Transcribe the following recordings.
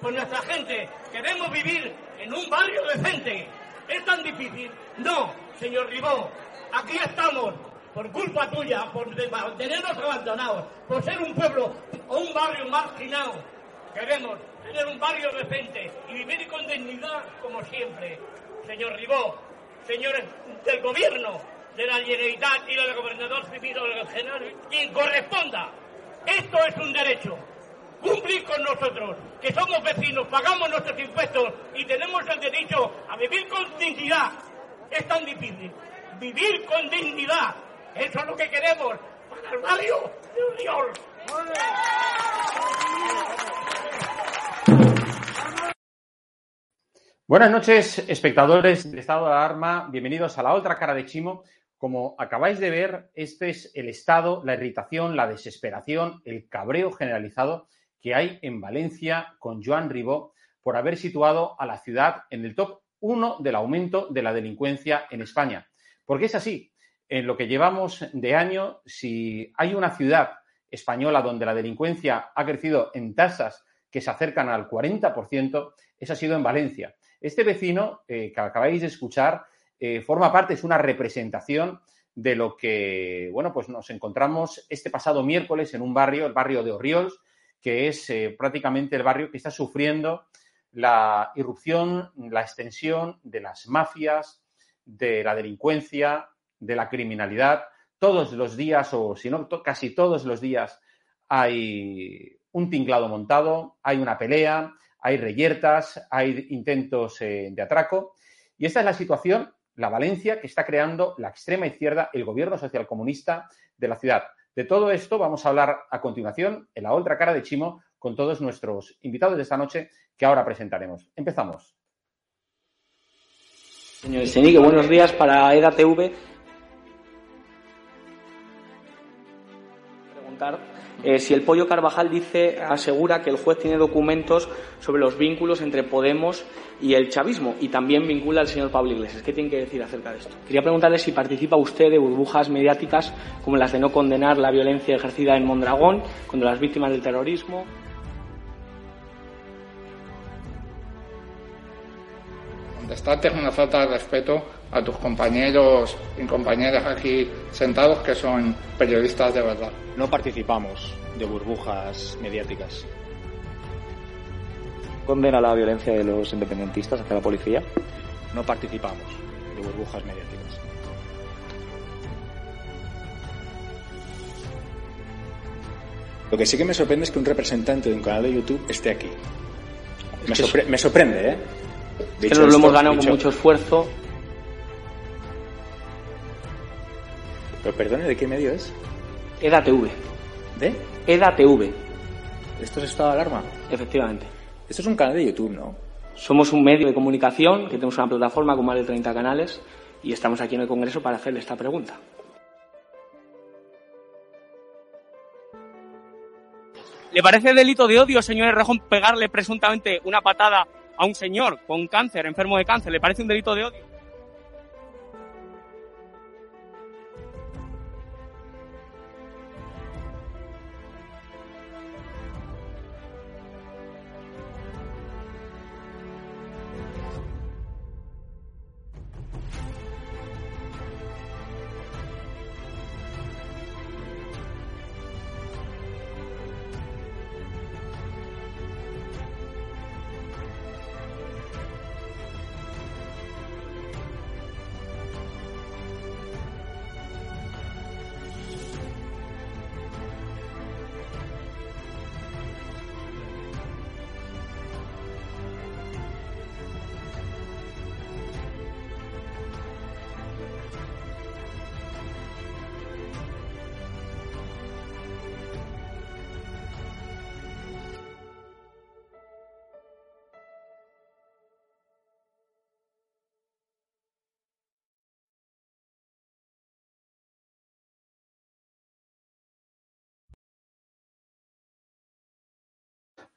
Por nuestra gente, queremos vivir en un barrio decente. ¿Es tan difícil? No, señor Ribó. Aquí estamos, por culpa tuya, por tenernos abandonados, por ser un pueblo o un barrio marginado. Queremos tener un barrio decente y vivir con dignidad como siempre. Señor Ribó, señores del gobierno, de la Generalitat y del gobernador civil o del general, quien corresponda. Esto es un derecho cumplir con nosotros, que somos vecinos, pagamos nuestros impuestos y tenemos el derecho a vivir con dignidad. Es tan difícil. Vivir con dignidad. Eso es lo que queremos para el barrio de Uriol. Buenas noches, espectadores de Estado de Alarma. Bienvenidos a la otra cara de Chimo. Como acabáis de ver, este es el estado, la irritación, la desesperación, el cabreo generalizado que hay en Valencia con Joan Ribó por haber situado a la ciudad en el top 1 del aumento de la delincuencia en España. Porque es así. En lo que llevamos de año, si hay una ciudad española donde la delincuencia ha crecido en tasas que se acercan al 40%, esa ha sido en Valencia. Este vecino eh, que acabáis de escuchar eh, forma parte, es una representación de lo que, bueno, pues nos encontramos este pasado miércoles en un barrio, el barrio de Orriols, que es eh, prácticamente el barrio que está sufriendo la irrupción, la extensión de las mafias, de la delincuencia, de la criminalidad. Todos los días, o si no, casi todos los días, hay un tinglado montado, hay una pelea, hay reyertas, hay intentos eh, de atraco. Y esta es la situación, la Valencia, que está creando la extrema izquierda, el gobierno socialcomunista de la ciudad. De todo esto vamos a hablar a continuación en la otra cara de Chimo con todos nuestros invitados de esta noche que ahora presentaremos. Empezamos. Señor buenos días para EDATV. Preguntar eh, si el Pollo Carvajal dice, asegura que el juez tiene documentos sobre los vínculos entre Podemos y el chavismo y también vincula al señor Pablo Iglesias. ¿Qué tiene que decir acerca de esto? Quería preguntarle si participa usted de burbujas mediáticas como las de no condenar la violencia ejercida en Mondragón contra las víctimas del terrorismo. Contestarte es una falta de respeto a tus compañeros y compañeras aquí sentados que son periodistas de verdad. No participamos de burbujas mediáticas. ¿Condena la violencia de los independentistas hacia la policía? No participamos de burbujas mediáticas. Lo que sí que me sorprende es que un representante de un canal de YouTube esté aquí. Me, sorpre me sorprende, ¿eh? Nos lo hemos ganado con mucho esfuerzo. Pero perdone, ¿de qué medio es? EDATV. ¿De? EDATV. ¿Esto es estado de alarma? Efectivamente. Esto es un canal de YouTube, ¿no? Somos un medio de comunicación que tenemos una plataforma con más de 30 canales y estamos aquí en el Congreso para hacerle esta pregunta. ¿Le parece delito de odio, señor Rejón, pegarle presuntamente una patada a un señor con cáncer, enfermo de cáncer? ¿Le parece un delito de odio?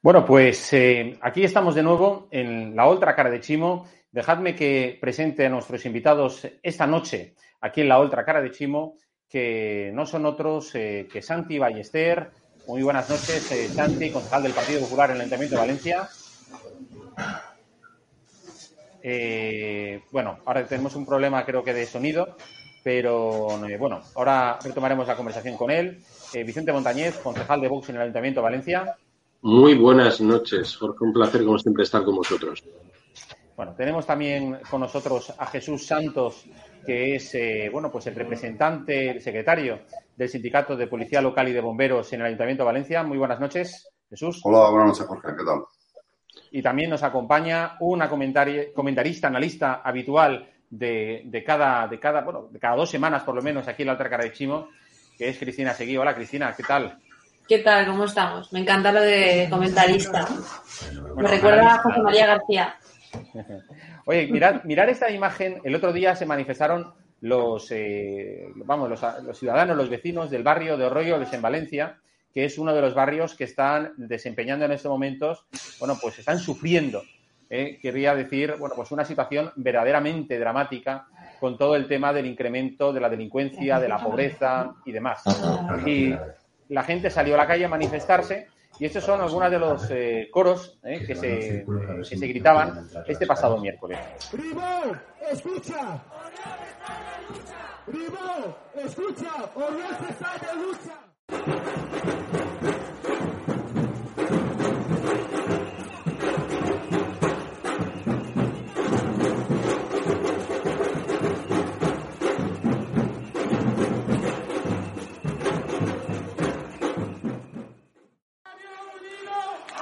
Bueno, pues eh, aquí estamos de nuevo en la otra cara de Chimo. Dejadme que presente a nuestros invitados esta noche aquí en la otra cara de Chimo, que no son otros eh, que Santi Ballester. Muy buenas noches, eh, Santi, concejal del Partido Popular en el Ayuntamiento de Valencia. bueno, ahora tenemos un problema creo que de sonido, pero bueno, ahora retomaremos la conversación con él. Vicente Montañez, concejal de Vox en el Ayuntamiento de Valencia. Muy buenas noches, Jorge. Un placer, como siempre, estar con vosotros. Bueno, tenemos también con nosotros a Jesús Santos, que es eh, bueno, pues el representante, el secretario del Sindicato de Policía Local y de Bomberos en el Ayuntamiento de Valencia. Muy buenas noches, Jesús. Hola, buenas noches, Jorge. ¿Qué tal? Y también nos acompaña una comentarista, analista habitual de, cada, de cada, bueno, de cada dos semanas por lo menos aquí en la otra cara de Chimo, que es Cristina Seguí. Hola, Cristina, ¿qué tal? ¿Qué tal? ¿Cómo estamos? Me encanta lo de comentarista. Me recuerda a José María García. Oye, mirad, mirar esta imagen. El otro día se manifestaron los, eh, vamos, los, ciudadanos, los vecinos del barrio de Orroyoles en Valencia, que es uno de los barrios que están desempeñando en estos momentos, bueno, pues están sufriendo. Eh, querría decir, bueno, pues una situación verdaderamente dramática con todo el tema del incremento de la delincuencia, de la pobreza y demás. Y la gente salió a la calle a manifestarse y estos son algunos de los eh, coros eh, que, se, eh, que se gritaban este pasado miércoles. escucha. escucha. está de lucha.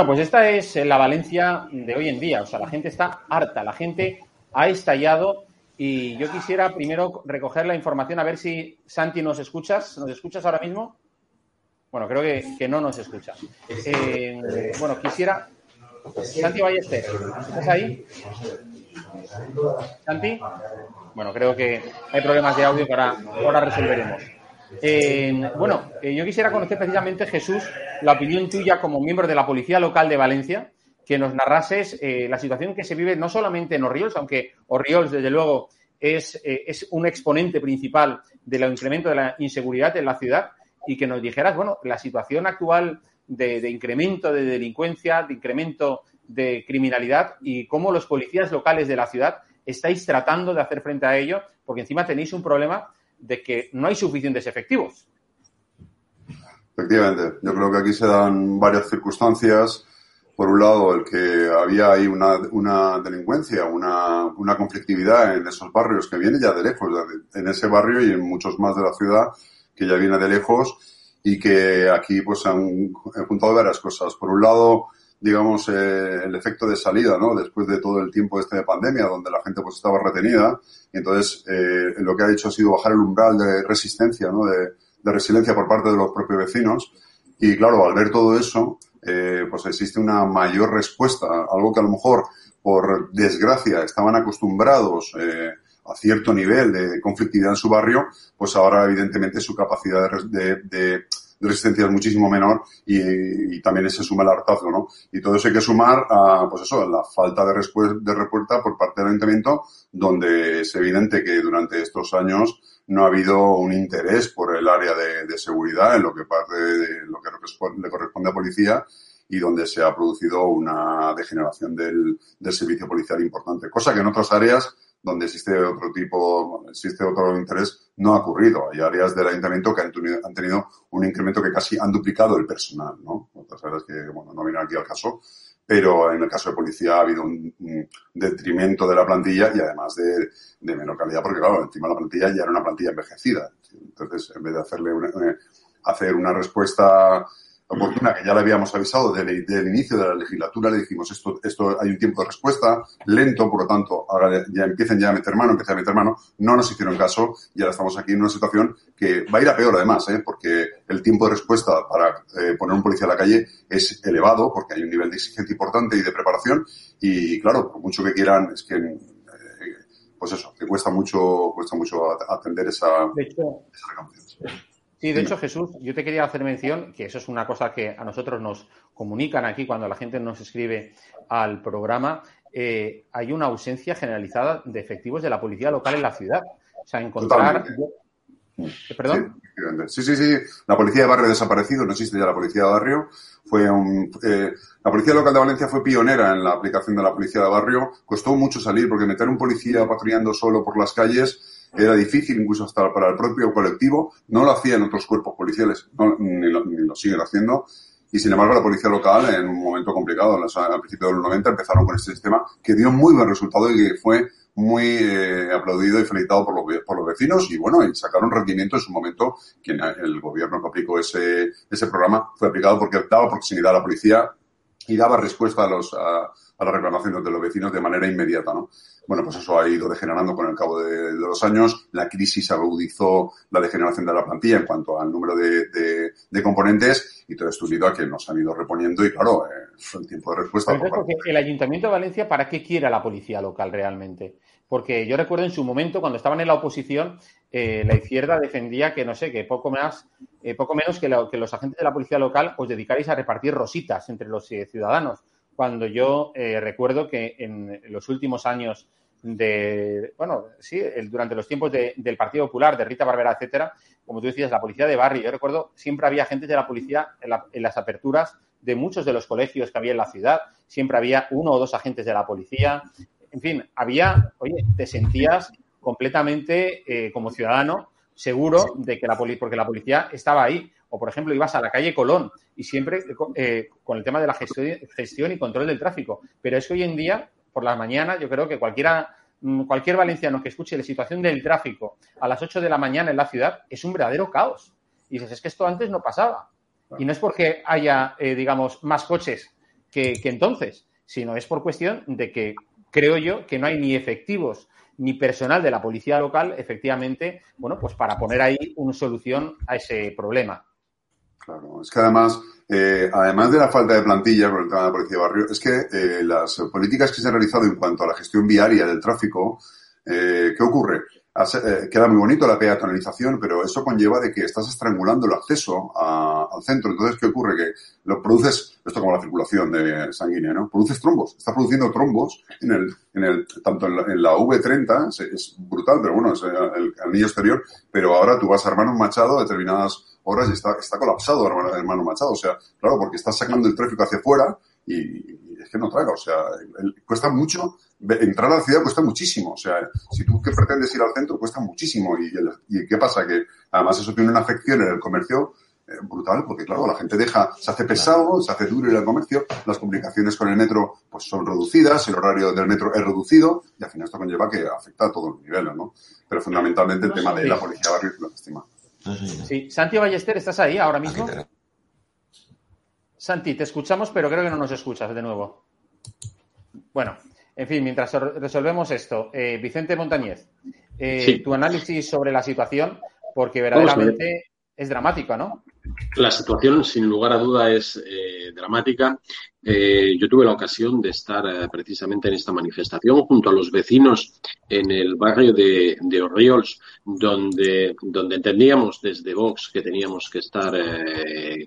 Bueno, pues esta es la Valencia de hoy en día. O sea, la gente está harta, la gente ha estallado y yo quisiera primero recoger la información a ver si Santi nos escuchas. ¿Nos escuchas ahora mismo? Bueno, creo que, no nos escucha. Eh, bueno, quisiera. Santi Ballester, ¿estás ahí? Santi. Bueno, creo que hay problemas de audio que ahora, ahora resolveremos. Eh, bueno, eh, yo quisiera conocer precisamente, Jesús, la opinión tuya como miembro de la Policía Local de Valencia, que nos narrases eh, la situación que se vive no solamente en Orriols, aunque Orriols, desde luego, es, es un exponente principal del incremento de la inseguridad en la ciudad, y que nos dijeras, bueno, la situación actual de, de incremento de delincuencia, de incremento de criminalidad y cómo los policías locales de la ciudad estáis tratando de hacer frente a ello, porque encima tenéis un problema de que no hay suficientes efectivos. Efectivamente, yo creo que aquí se dan varias circunstancias. Por un lado, el que había ahí una, una delincuencia, una, una, conflictividad en esos barrios que viene ya de lejos, en ese barrio y en muchos más de la ciudad, que ya viene de lejos y que aquí pues han, han juntado varias cosas. Por un lado, digamos, eh, el efecto de salida, ¿no? Después de todo el tiempo este de pandemia, donde la gente pues estaba retenida. Y entonces, eh, lo que ha hecho ha sido bajar el umbral de resistencia, ¿no? De, de resiliencia por parte de los propios vecinos. Y claro, al ver todo eso, eh, pues existe una mayor respuesta, algo que a lo mejor, por desgracia, estaban acostumbrados eh, a cierto nivel de conflictividad en su barrio, pues ahora evidentemente su capacidad de, de de resistencia es muchísimo menor y, también se suma el hartazgo, ¿no? Y todo eso hay que sumar a, pues eso, la falta de, de respuesta por parte del ayuntamiento, donde es evidente que durante estos años no ha habido un interés por el área de, seguridad en lo que parte de lo que le corresponde a policía y donde se ha producido una degeneración del, del servicio policial importante, cosa que en otras áreas donde existe otro tipo, existe otro interés, no ha ocurrido. Hay áreas del ayuntamiento que han tenido, un incremento que casi han duplicado el personal, ¿no? Otras áreas que, bueno, no vienen aquí al caso, pero en el caso de policía ha habido un, detrimento de la plantilla y además de, de, menor calidad, porque claro, encima la plantilla ya era una plantilla envejecida. Entonces, en vez de hacerle una, hacer una respuesta oportuna, que ya le habíamos avisado desde, el inicio de la legislatura, le dijimos, esto, esto hay un tiempo de respuesta, lento, por lo tanto, ahora ya empiecen ya a meter mano, empiecen a meter mano, no nos hicieron caso y ahora estamos aquí en una situación que va a ir a peor además, ¿eh? porque el tiempo de respuesta para eh, poner un policía a la calle es elevado, porque hay un nivel de exigencia importante y de preparación, y claro, por mucho que quieran, es que pues eso, que cuesta mucho, cuesta mucho atender esa, de hecho, Sí, de hecho, Jesús, yo te quería hacer mención, que eso es una cosa que a nosotros nos comunican aquí cuando la gente nos escribe al programa, eh, hay una ausencia generalizada de efectivos de la policía local en la ciudad. O sea, encontrar... ¿Perdón? Sí, sí, sí. La policía de barrio ha desaparecido, no existe ya la policía de barrio. Fue un, eh, la policía local de Valencia fue pionera en la aplicación de la policía de barrio. Costó mucho salir porque meter un policía patrullando solo por las calles era difícil incluso hasta para el propio colectivo. No lo hacían otros cuerpos policiales, ni, lo, siguen haciendo. Y sin embargo, la policía local, en un momento complicado, al principio de los 90, empezaron con este sistema que dio muy buen resultado y que fue muy eh, aplaudido y felicitado por los, por los vecinos y bueno, y sacaron rendimiento en su momento, quien el gobierno que aplicó ese, ese programa fue aplicado porque daba proximidad a la policía y daba respuesta a, los, a, las reclamaciones de los vecinos de manera inmediata, ¿no? Bueno, pues eso ha ido degenerando con el cabo de, los años. La crisis agudizó la degeneración de la plantilla en cuanto al número de, de, componentes y todo esto unido a que nos han ido reponiendo y claro, eh, el tiempo de respuesta. el Ayuntamiento de Valencia, ¿para qué quiere a la policía local realmente? Porque yo recuerdo en su momento, cuando estaban en la oposición, eh, la izquierda defendía que, no sé, que poco más, eh, poco menos que, que, los agentes de la policía local os dedicaréis a repartir rositas entre los ciudadanos. Cuando yo recuerdo que en los últimos años de, bueno, sí, durante los tiempos del Partido Popular, de Rita Barbera, etcétera, como tú decías, la policía de barrio. Yo recuerdo, siempre había agentes de la policía en, las aperturas de muchos de los colegios que había en la ciudad, siempre había uno o dos agentes de la policía. En fin, había, oye, te sentías completamente eh, como ciudadano seguro de que la policía, porque la policía estaba ahí. O, por ejemplo, ibas a la calle Colón y siempre eh, con el tema de la gestión, gestión y control del tráfico. Pero es que hoy en día por las mañanas, yo creo que cualquiera, mm, cualquier valenciano que escuche la situación del tráfico a las 8 de la mañana en la ciudad es un verdadero caos. Y dices, es que esto antes no pasaba. Y no es porque haya, eh, digamos, más coches que, entonces, sino es por cuestión de que creo yo que no hay ni efectivos ni personal de la policía local, efectivamente, bueno, pues para poner ahí una solución a ese problema. Claro, es que además eh, además de la falta de plantilla por el tema de la policía de barrio, es que eh, las políticas que se han realizado en cuanto a la gestión viaria del tráfico, eh, ¿qué ocurre? Queda muy bonito la peatonalización, pero eso conlleva de que estás estrangulando el acceso al centro. Entonces, ¿qué ocurre? Que lo produces, esto como la circulación de sanguínea, ¿no? Produces trombos. Estás produciendo trombos en el, en el, tanto en la, V30, es, brutal, pero bueno, es el anillo exterior, pero ahora tú vas a un machado a determinadas horas y está, está colapsado, hermano, Machado. O sea, claro, porque estás sacando el tráfico hacia afuera y, es que no traga. O sea, cuesta mucho. Entrar a la ciudad cuesta muchísimo. O sea, si tú que pretendes ir al centro, cuesta muchísimo. ¿Y, y qué pasa? Que además eso tiene una afección en el comercio eh, brutal, porque claro, la gente deja, se hace pesado, se hace duro ir al comercio, las comunicaciones con el metro pues son reducidas, el horario del metro es reducido, y al final esto conlleva que afecta a todos los niveles, ¿no? Pero fundamentalmente el tema de la policía barrio la estima. Sí, Santi Ballester, ¿estás ahí ahora mismo? Santi, te escuchamos, pero creo que no nos escuchas de nuevo. Bueno, en fin, mientras resolvemos esto, eh, Vicente Montañez, eh, tu análisis sobre la situación, porque verdaderamente es dramática, ¿no? La situación, sin lugar a duda, es eh, dramática. Eh, yo tuve la ocasión de estar eh, precisamente en esta manifestación junto a los vecinos en el barrio de, de donde, donde entendíamos desde Vox que teníamos que estar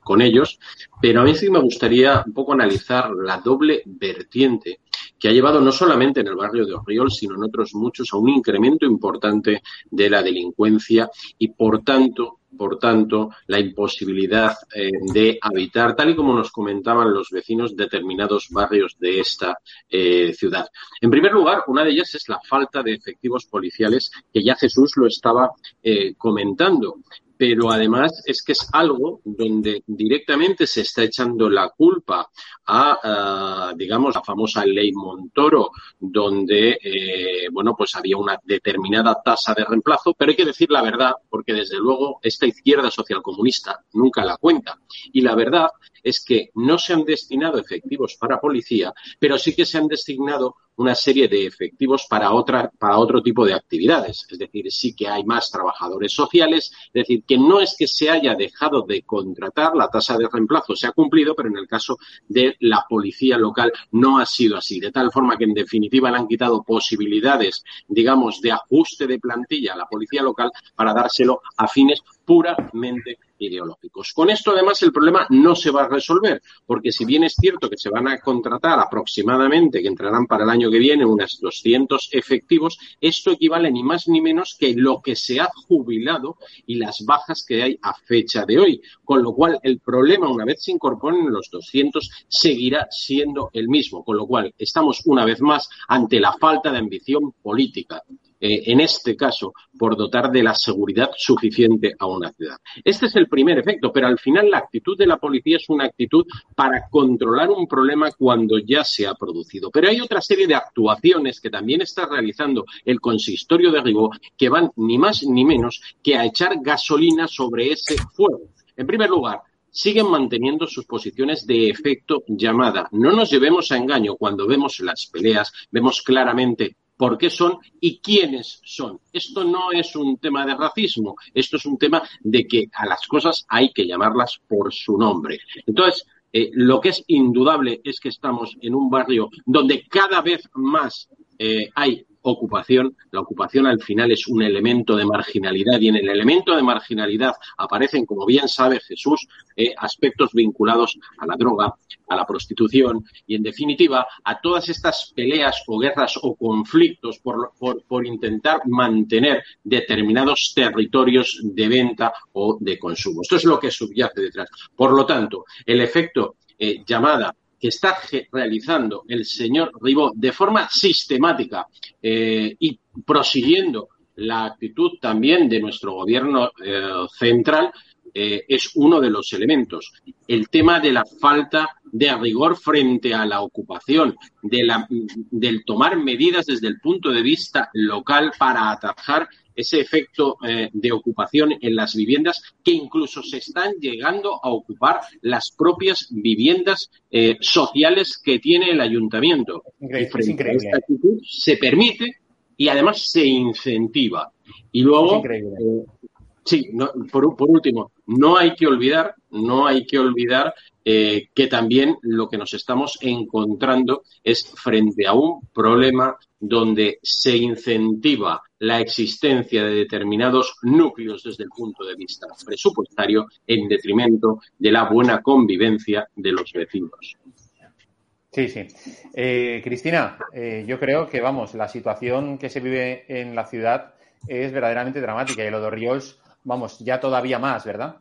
con ellos, pero a mí sí me gustaría un poco analizar la doble vertiente que ha llevado no solamente en el barrio de Orriols, sino en otros muchos a un incremento importante de la delincuencia y, por tanto, por tanto, la imposibilidad eh, de habitar, tal y como nos comentaban los vecinos, determinados barrios de esta eh, ciudad. En primer lugar, una de ellas es la falta de efectivos policiales, que ya Jesús lo estaba eh, comentando pero además es que es algo donde directamente se está echando la culpa a, uh, digamos, la famosa ley Montoro, donde, eh, bueno, pues había una determinada tasa de reemplazo, pero hay que decir la verdad, porque desde luego esta izquierda socialcomunista nunca la cuenta. Y la verdad es que no se han destinado efectivos para policía, pero sí que se han destinado una serie de efectivos para otra, para otro tipo de actividades. Es decir, sí que hay más trabajadores sociales, es decir, que no es que se haya dejado de contratar, la tasa de reemplazo se ha cumplido, pero en el caso de la policía local no ha sido así. De tal forma que en definitiva le han quitado posibilidades, digamos, de ajuste de plantilla a la policía local para dárselo a fines puramente ideológicos. Con esto, además, el problema no se va a resolver, porque si bien es cierto que se van a contratar aproximadamente, que entrarán para el año que viene, unos 200 efectivos, esto equivale ni más ni menos que lo que se ha jubilado y las bajas que hay a fecha de hoy. Con lo cual, el problema, una vez se incorporen los 200, seguirá siendo el mismo. Con lo cual, estamos una vez más ante la falta de ambición política eh, en este caso, por dotar de la seguridad suficiente a una ciudad. Este es el primer efecto, pero al final la actitud de la policía es una actitud para controlar un problema cuando ya se ha producido. Pero hay otra serie de actuaciones que también está realizando el consistorio de Ribó que van ni más ni menos que a echar gasolina sobre ese fuego. En primer lugar, siguen manteniendo sus posiciones de efecto llamada. No nos llevemos a engaño cuando vemos las peleas, vemos claramente por qué son y quiénes son. Esto no es un tema de racismo, esto es un tema de que a las cosas hay que llamarlas por su nombre. Entonces, eh, lo que es indudable es que estamos en un barrio donde cada vez más eh, hay ocupación. La ocupación al final es un elemento de marginalidad y en el elemento de marginalidad aparecen, como bien sabe Jesús, eh, aspectos vinculados a la droga, a la prostitución y, en definitiva, a todas estas peleas o guerras o conflictos por, por, por intentar mantener determinados territorios de venta o de consumo. Esto es lo que subyace detrás. Por lo tanto, el efecto eh, llamada que está realizando el señor Ribó de forma sistemática eh, y prosiguiendo la actitud también de nuestro gobierno eh, central eh, es uno de los elementos. El tema de la falta de rigor frente a la ocupación, de la, del tomar medidas desde el punto de vista local para atajar ese efecto eh, de ocupación en las viviendas que incluso se están llegando a ocupar las propias viviendas eh, sociales que tiene el ayuntamiento. Increíble, y frente es increíble. a esta actitud se permite y además se incentiva. Y luego, eh, sí, no, por, por último, no hay que olvidar, no hay que olvidar eh, que también lo que nos estamos encontrando es frente a un problema donde se incentiva la existencia de determinados núcleos desde el punto de vista presupuestario en detrimento de la buena convivencia de los vecinos. Sí, sí. Eh, Cristina, eh, yo creo que, vamos, la situación que se vive en la ciudad es verdaderamente dramática y lo de Oriols, vamos, ya todavía más, ¿verdad?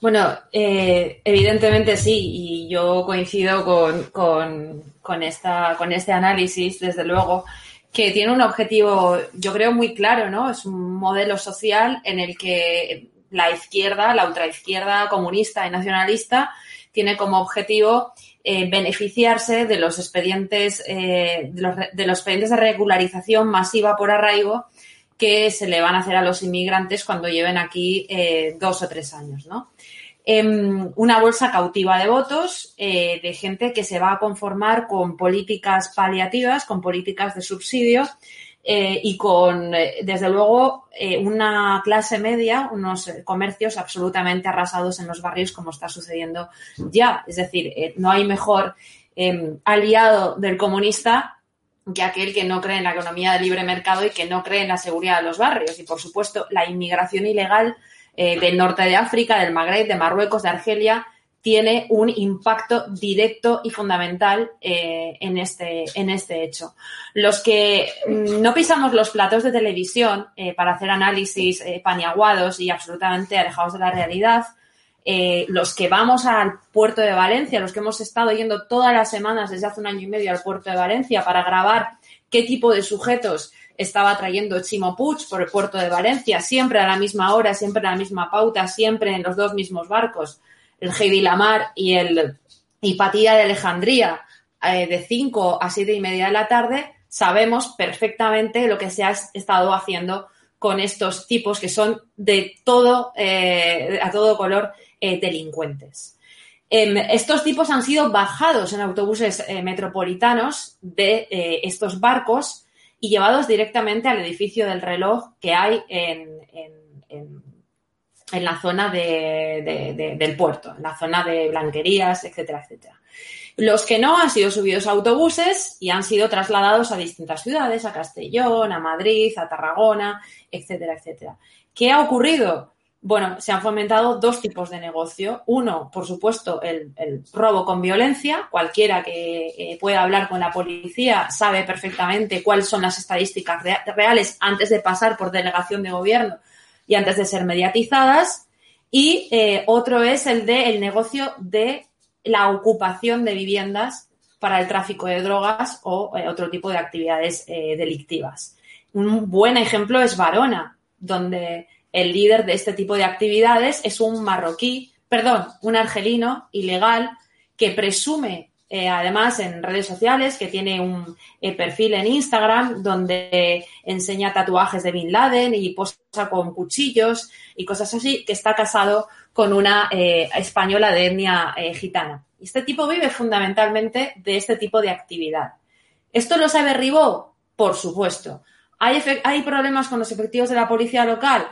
Bueno, eh, evidentemente sí, y yo coincido con, con, esta, con este análisis, desde luego, que tiene un objetivo, yo creo, muy claro, ¿no? Es un modelo social en el que la izquierda, la ultraizquierda comunista y nacionalista, tiene como objetivo eh, beneficiarse de los expedientes, eh, de, los, de los expedientes de regularización masiva por arraigo que se le van a hacer a los inmigrantes cuando lleven aquí eh, dos o tres años, ¿no? Eh, una bolsa cautiva de votos eh, de gente que se va a conformar con políticas paliativas, con políticas de subsidio eh, y con, desde luego, una clase media, unos comercios absolutamente arrasados en los barrios como está sucediendo ya. Es decir, no hay mejor aliado del comunista que aquel que no cree en la economía de libre mercado y que no cree en la seguridad de los barrios. Y, por supuesto, la inmigración ilegal eh, del norte de África, del Magreb, de Marruecos, de Argelia, tiene un impacto directo y fundamental eh, en, este, en este hecho. Los que no pisamos los platos de televisión eh, para hacer análisis paniaguados y absolutamente alejados de la realidad, los que vamos al puerto de Valencia, los que hemos estado yendo todas las semanas desde hace un año y medio al puerto de Valencia para grabar qué tipo de sujetos estaba trayendo Chimo por el puerto de Valencia, siempre a la misma hora, siempre a la misma pauta, siempre en los dos mismos barcos, el Heidi Lamar y el Patilla de Alejandría, eh, de 5 a 7 y media de la tarde, sabemos perfectamente lo que se ha estado haciendo con estos tipos que son de todo, eh, a todo color eh, delincuentes. Em, estos tipos han sido bajados en autobuses metropolitanos de estos barcos y llevados directamente al edificio del reloj que hay en, en- en- la zona de- del puerto, en la zona de blanquerías, etcétera, etcétera. Los que no han sido subidos a autobuses y han sido trasladados a distintas ciudades, a Castellón, a Madrid, a Tarragona, etcétera, etcétera. ¿Qué ha ocurrido? Bueno, se han fomentado dos tipos de negocio. Uno, por supuesto, el, robo con violencia. Cualquiera que eh, pueda hablar con la policía sabe perfectamente cuáles son las estadísticas rea- reales antes de pasar por delegación de gobierno y antes de ser mediatizadas. Y eh, otro es el de el negocio de la ocupación de viviendas para el tráfico de drogas o eh, otro tipo de actividades delictivas. Un buen ejemplo es Varona, donde el líder de este tipo de actividades es un marroquí, perdón, un argelino ilegal que presume, eh, además en redes sociales, que tiene un eh, perfil en Instagram donde enseña tatuajes de Bin Laden y posa con cuchillos y cosas así, que está casado con una eh, española de etnia gitana. Este tipo vive fundamentalmente de este tipo de actividad. ¿Esto lo sabe Ribó? Por supuesto. ¿Hay, ¿Hay problemas con los efectivos de la policía local?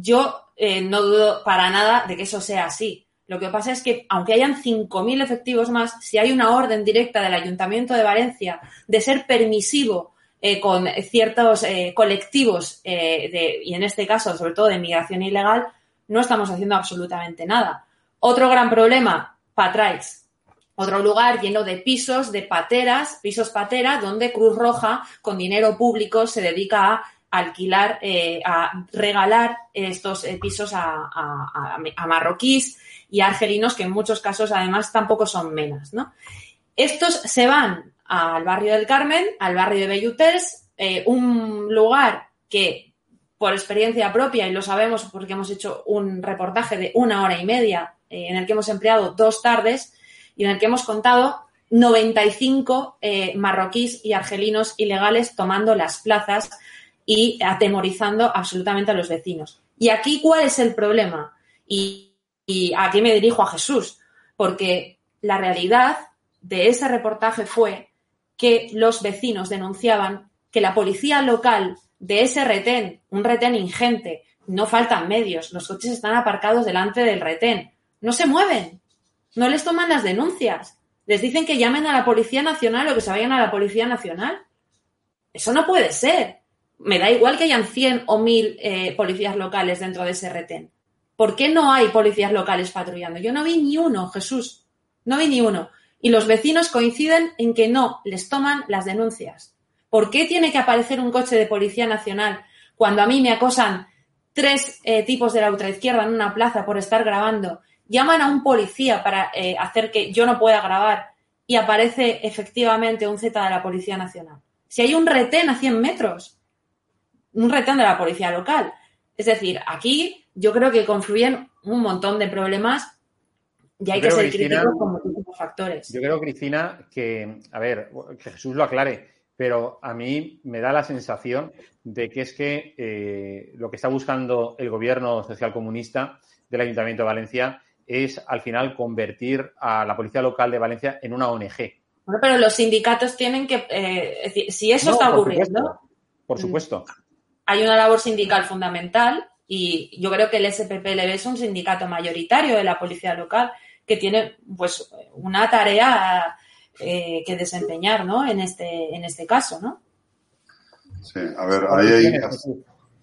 Yo eh, no dudo para nada de que eso sea así. Lo que pasa es que, aunque hayan 5.000 efectivos más, si hay una orden directa del Ayuntamiento de Valencia de ser permisivo eh, con ciertos eh, colectivos, y en este caso, sobre todo de migración ilegal, no estamos haciendo absolutamente nada. Otro gran problema, Patraix. Otro lugar lleno de pisos, de pateras, pisos patera, donde Cruz Roja, con dinero público, se dedica a alquilar, eh, a regalar estos eh, pisos a, marroquíes y argelinos, que en muchos casos además tampoco son menas, ¿no? Estos se van al barrio del Carmen, al barrio de Belluters, eh, un lugar que por experiencia propia, y lo sabemos porque hemos hecho un reportaje de una hora y media eh, en el que hemos empleado dos tardes y en el que hemos contado 95 eh, marroquíes y argelinos ilegales tomando las plazas y atemorizando absolutamente a los vecinos. ¿Y aquí cuál es el problema? Y, y aquí me dirijo a Jesús, porque la realidad de ese reportaje fue que los vecinos denunciaban que la policía local de ese retén, un retén ingente, no faltan medios, los coches están aparcados delante del retén, no se mueven, no les toman las denuncias, les dicen que llamen a la Policía Nacional o que se vayan a la Policía Nacional. Eso no puede ser. Me da igual que hayan 100 o 1000 eh, policías locales dentro de ese retén. ¿Por qué no hay policías locales patrullando? Yo no vi ni uno, Jesús. No vi ni uno. Y los vecinos coinciden en que no les toman las denuncias. ¿Por qué tiene que aparecer un coche de Policía Nacional cuando a mí me acosan tres eh, tipos de la ultraizquierda en una plaza por estar grabando? Llaman a un policía para eh, hacer que yo no pueda grabar y aparece efectivamente un Z de la Policía Nacional. Si hay un retén a 100 metros, un retén de la policía local. Es decir, aquí yo creo que confluyen un montón de problemas y hay Yo que ser Cristina, críticos con muchísimos factores. Yo creo, Cristina, que, a ver, que Jesús lo aclare, pero a mí me da la sensación de que es que eh, lo que está buscando el gobierno socialcomunista del Ayuntamiento de Valencia es al final convertir a la policía local de Valencia en una ONG. Bueno, pero los sindicatos tienen que, eh, es decir, si eso No, está por ocurriendo, supuesto, Por supuesto. Hay una labor sindical fundamental y yo creo que el SPPLB es un sindicato mayoritario de la policía local que tiene pues una tarea eh, que desempeñar ¿no? en, este, en este caso. ¿no? Sí, a ver, ahí, hay-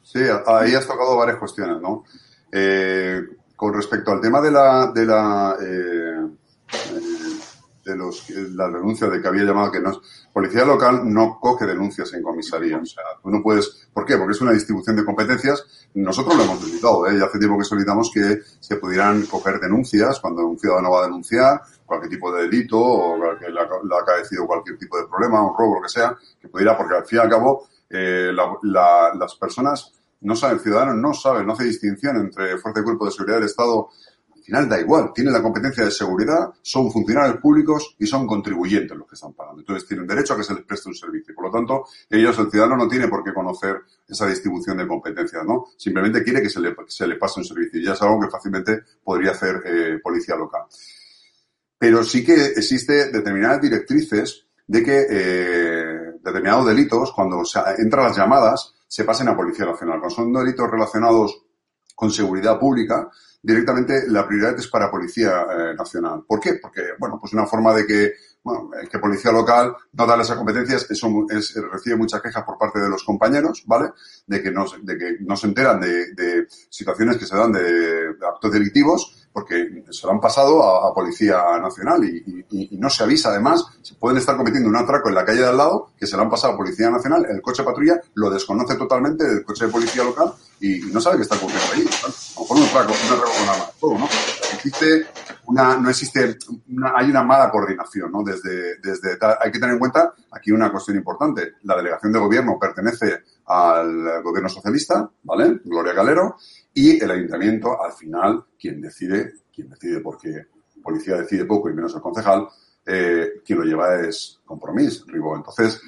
sí, ahí has tocado varias cuestiones, ¿no? Eh, con respecto al tema de la, de la, eh, eh, de los, la denuncia de que había llamado que no policía local no coge denuncias en comisaría, o sea, tú no puedes, ¿por qué? Porque es una distribución de competencias, nosotros lo hemos solicitado, ¿eh? y hace tiempo que solicitamos que se pudieran coger denuncias cuando un ciudadano va a denunciar cualquier tipo de delito o que le ha acaecido cualquier tipo de problema, un robo, lo que sea, que pudiera, porque al fin y al cabo, eh, la- la- las personas no saben, el ciudadano no sabe, no hace distinción entre fuerza y cuerpo de seguridad del Estado. Al final da igual, tienen la competencia de seguridad, son funcionarios públicos y son contribuyentes los que están pagando. Entonces tienen derecho a que se les preste un servicio. Por lo tanto, ellos, el ciudadano, no tiene por qué conocer esa distribución de competencias, ¿no? Simplemente quiere que se le, se le pase un servicio. Y ya es algo que fácilmente podría hacer eh, policía local pero sí que existe determinadas directrices de que eh, determinados delitos, cuando se entran las llamadas, se pasen a Policía Nacional. Cuando son delitos relacionados con seguridad pública, directamente la prioridad es para Policía eh, Nacional. ¿Por qué? Porque, bueno, pues una forma de que, bueno, que Policía Local no darle esas competencias, es, recibe muchas quejas por parte de los compañeros, ¿vale? De que no, de que no se enteran de, de situaciones que se dan de actos delictivos porque se lo han pasado a, Policía Nacional y, no se avisa además, se pueden estar cometiendo un atraco en la calle de al lado que se lo han pasado a Policía Nacional, el coche patrulla lo desconoce totalmente del coche de policía local y no sabe qué está ocurriendo ahí. A lo mejor un atraco, un atraco con arma de fuego, ¿no? Existe una, no existe, una- hay una mala coordinación, ¿no? Desde, desde, hay que tener en cuenta aquí una cuestión importante. La delegación de gobierno pertenece al gobierno socialista, ¿vale? Gloria Galero, y el ayuntamiento, al final, quien decide, quien decide porque policía decide poco y menos el concejal, eh, quien lo lleva es compromiso, Ribó. Entonces,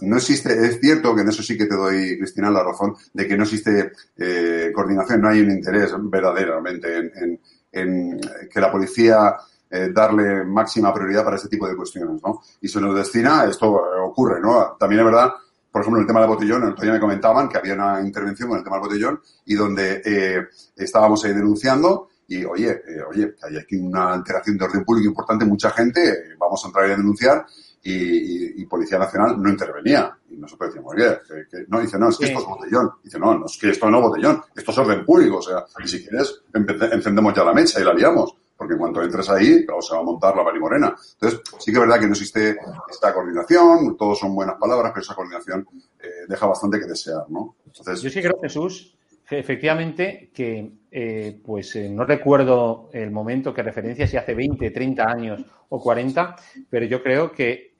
no existe, es cierto que en eso sí que te doy, Cristina, la razón, de que no existe eh, coordinación, no hay un interés verdaderamente en, en- en que la policía eh, darle máxima prioridad para este tipo de cuestiones, ¿no? Y se nos destina, esto ocurre, ¿no? También es verdad, por ejemplo, el tema del botellón, el otro día me comentaban que había una intervención con el tema del botellón y donde eh, estábamos ahí denunciando y, oye, eh, oye, que hay aquí una alteración de orden público importante, mucha gente, eh, vamos a entrar a denunciar y, y- y Policía Nacional no intervenía. Y nosotros decíamos, oye, que, que- no, dice, no, es que Sí. esto es botellón. Dice, no, no es que esto no es botellón, esto es orden público, o sea, y si quieres, encendemos ya la mecha y la liamos. Porque en cuanto entres ahí, claro, se va a montar la marimorena. Entonces, sí que es verdad que no existe esta coordinación, todos son buenas palabras, pero esa coordinación eh, deja bastante que desear, ¿no? Entonces, Yo sí creo, Jesús, efectivamente que, eh, pues eh, no recuerdo el momento que referencia, si hace 20, 30 años o 40, pero yo creo que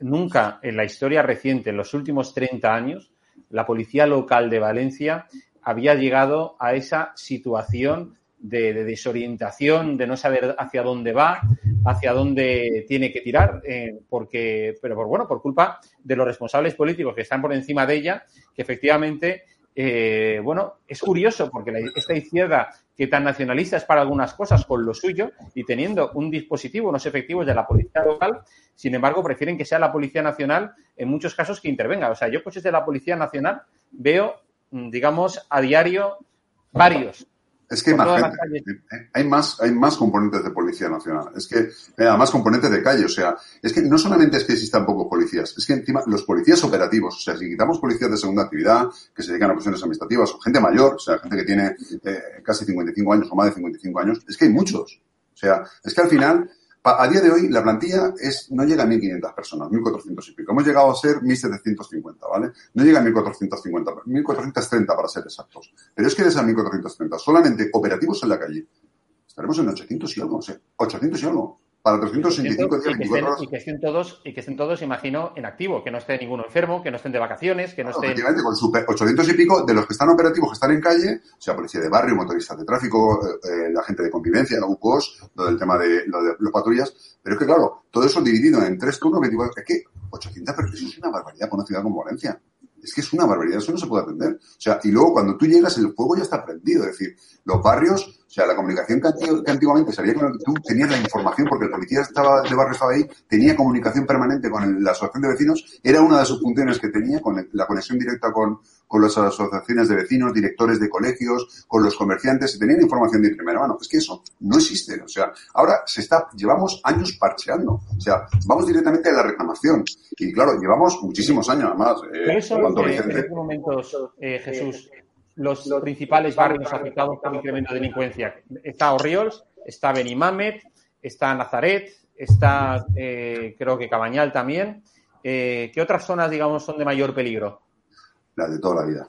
nunca en la historia reciente, en los últimos 30 años, la policía local de Valencia había llegado a esa situación de, de desorientación, de no saber hacia dónde va, hacia dónde tiene que tirar, eh, porque, pero por bueno, por culpa de los responsables políticos que están por encima de ella, que efectivamente, eh, bueno, es curioso porque la- esta izquierda que tan nacionalista es para algunas cosas con lo suyo y teniendo un dispositivo, unos efectivos de la policía local, sin embargo, prefieren que sea la Policía Nacional en muchos casos que intervenga. O sea, yo coches de la Policía Nacional veo, mm, digamos, a diario varios. Es que hay más gente, hay más, hay más componentes de Policía Nacional. Es que, además componentes de calle, o sea, es que no solamente es que existan pocos policías, es que encima los policías operativos, o sea, si quitamos policías de segunda actividad, que se dedican a cuestiones administrativas, o gente mayor, o sea, gente que tiene eh, casi 55 años o más de 55 años, es que hay muchos. O sea, es que al final, a día de hoy, la plantilla es, no llega a 1.500 personas, 1.400 y pico. Hemos llegado a ser 1.750, ¿vale? No llega a 1.450, 1.430 para ser exactos. Pero es que de esas 1.430, solamente operativos en la calle, estaremos en 800 y algo, o sea, 800 y algo. Para 365 días, y, que 24 estén, horas. y que estén todos, y que estén todos, imagino, en activo, que no esté ninguno enfermo, que no estén de vacaciones, que no estén. Efectivamente, con su pe- 800 y pico de los que están operativos, que están en calle, o sea, policía de barrio, motoristas de tráfico, eh, eh, la gente de convivencia, la UCOS, lo del tema de, lo de los patrullas. Pero es que, claro, todo eso dividido en tres turnos, 24, es que 800, pero eso es una barbaridad para una ciudad como Valencia. Es que es una barbaridad, eso no se puede atender. O sea, y luego cuando tú llegas, el fuego ya está prendido. Es decir, los barrios, o sea, la comunicación que, anti- que antiguamente salía con tú tenías la información porque el policía estaba, de barrio estaba ahí, tenía comunicación permanente con el- la asociación de vecinos, era una de sus funciones que tenía, con el- la conexión directa con, con las asociaciones de vecinos, directores de colegios, con los comerciantes, y tenían información de primera mano. Es que eso no existe. O sea, ahora se está, llevamos años parcheando. O sea, vamos directamente a la reclamación. Y claro, llevamos muchísimos años además. eh, ¿Cuáles son, cuando eh, Vicente- en estos momentos, eh, Jesús, los principales barrios afectados por incremento de delincuencia? Está Orriols, está Benimamet, está Nazaret, está, eh, creo que Cabañal también. Eh, ¿Qué otras zonas, digamos, son de mayor peligro? La de toda la vida.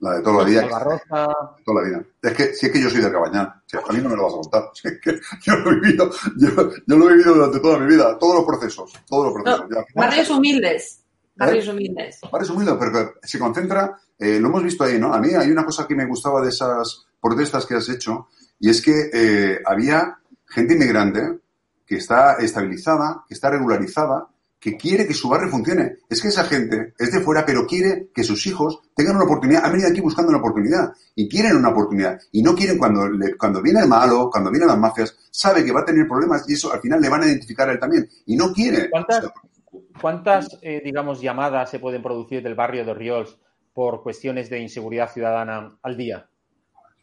La de toda la vida. Albarroza. Toda la vida. Es que, si es que yo soy del Cabañal, si a mí no me lo vas a contar. Si es que yo lo he vivido, yo, yo lo he vivido durante toda mi vida, todos los procesos, todos los procesos. Final- Barrios humildes. Barrios humildes. Barrios humildes, pero se concentra, eh, lo hemos visto ahí, ¿no? A mí hay una cosa que me gustaba de esas protestas que has hecho, y es que eh, había gente inmigrante que está estabilizada, que está regularizada, que quiere que su barrio funcione. Es que esa gente es de fuera, pero quiere que sus hijos tengan una oportunidad. Han venido aquí buscando una oportunidad y quieren una oportunidad. Y no quieren cuando, le- cuando viene el malo, cuando vienen las mafias, sabe que va a tener problemas y eso al final le van a identificar a él también. Y no quiere. ¿Cuántas, cuántas eh, digamos, llamadas se pueden producir del barrio de Riols por cuestiones de inseguridad ciudadana al día?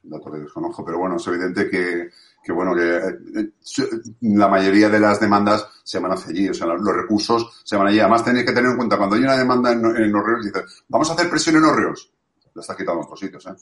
un dato que desconozco, pero bueno, es evidente que, que bueno, que eh, su- la mayoría de las demandas se van hacia allí, o sea, los recursos se van allí. Además, tenéis que tener en cuenta, cuando hay una demanda en, en los ríos, dices, vamos a hacer presión en los ríos. La está quitando en otros sitios, ¿eh?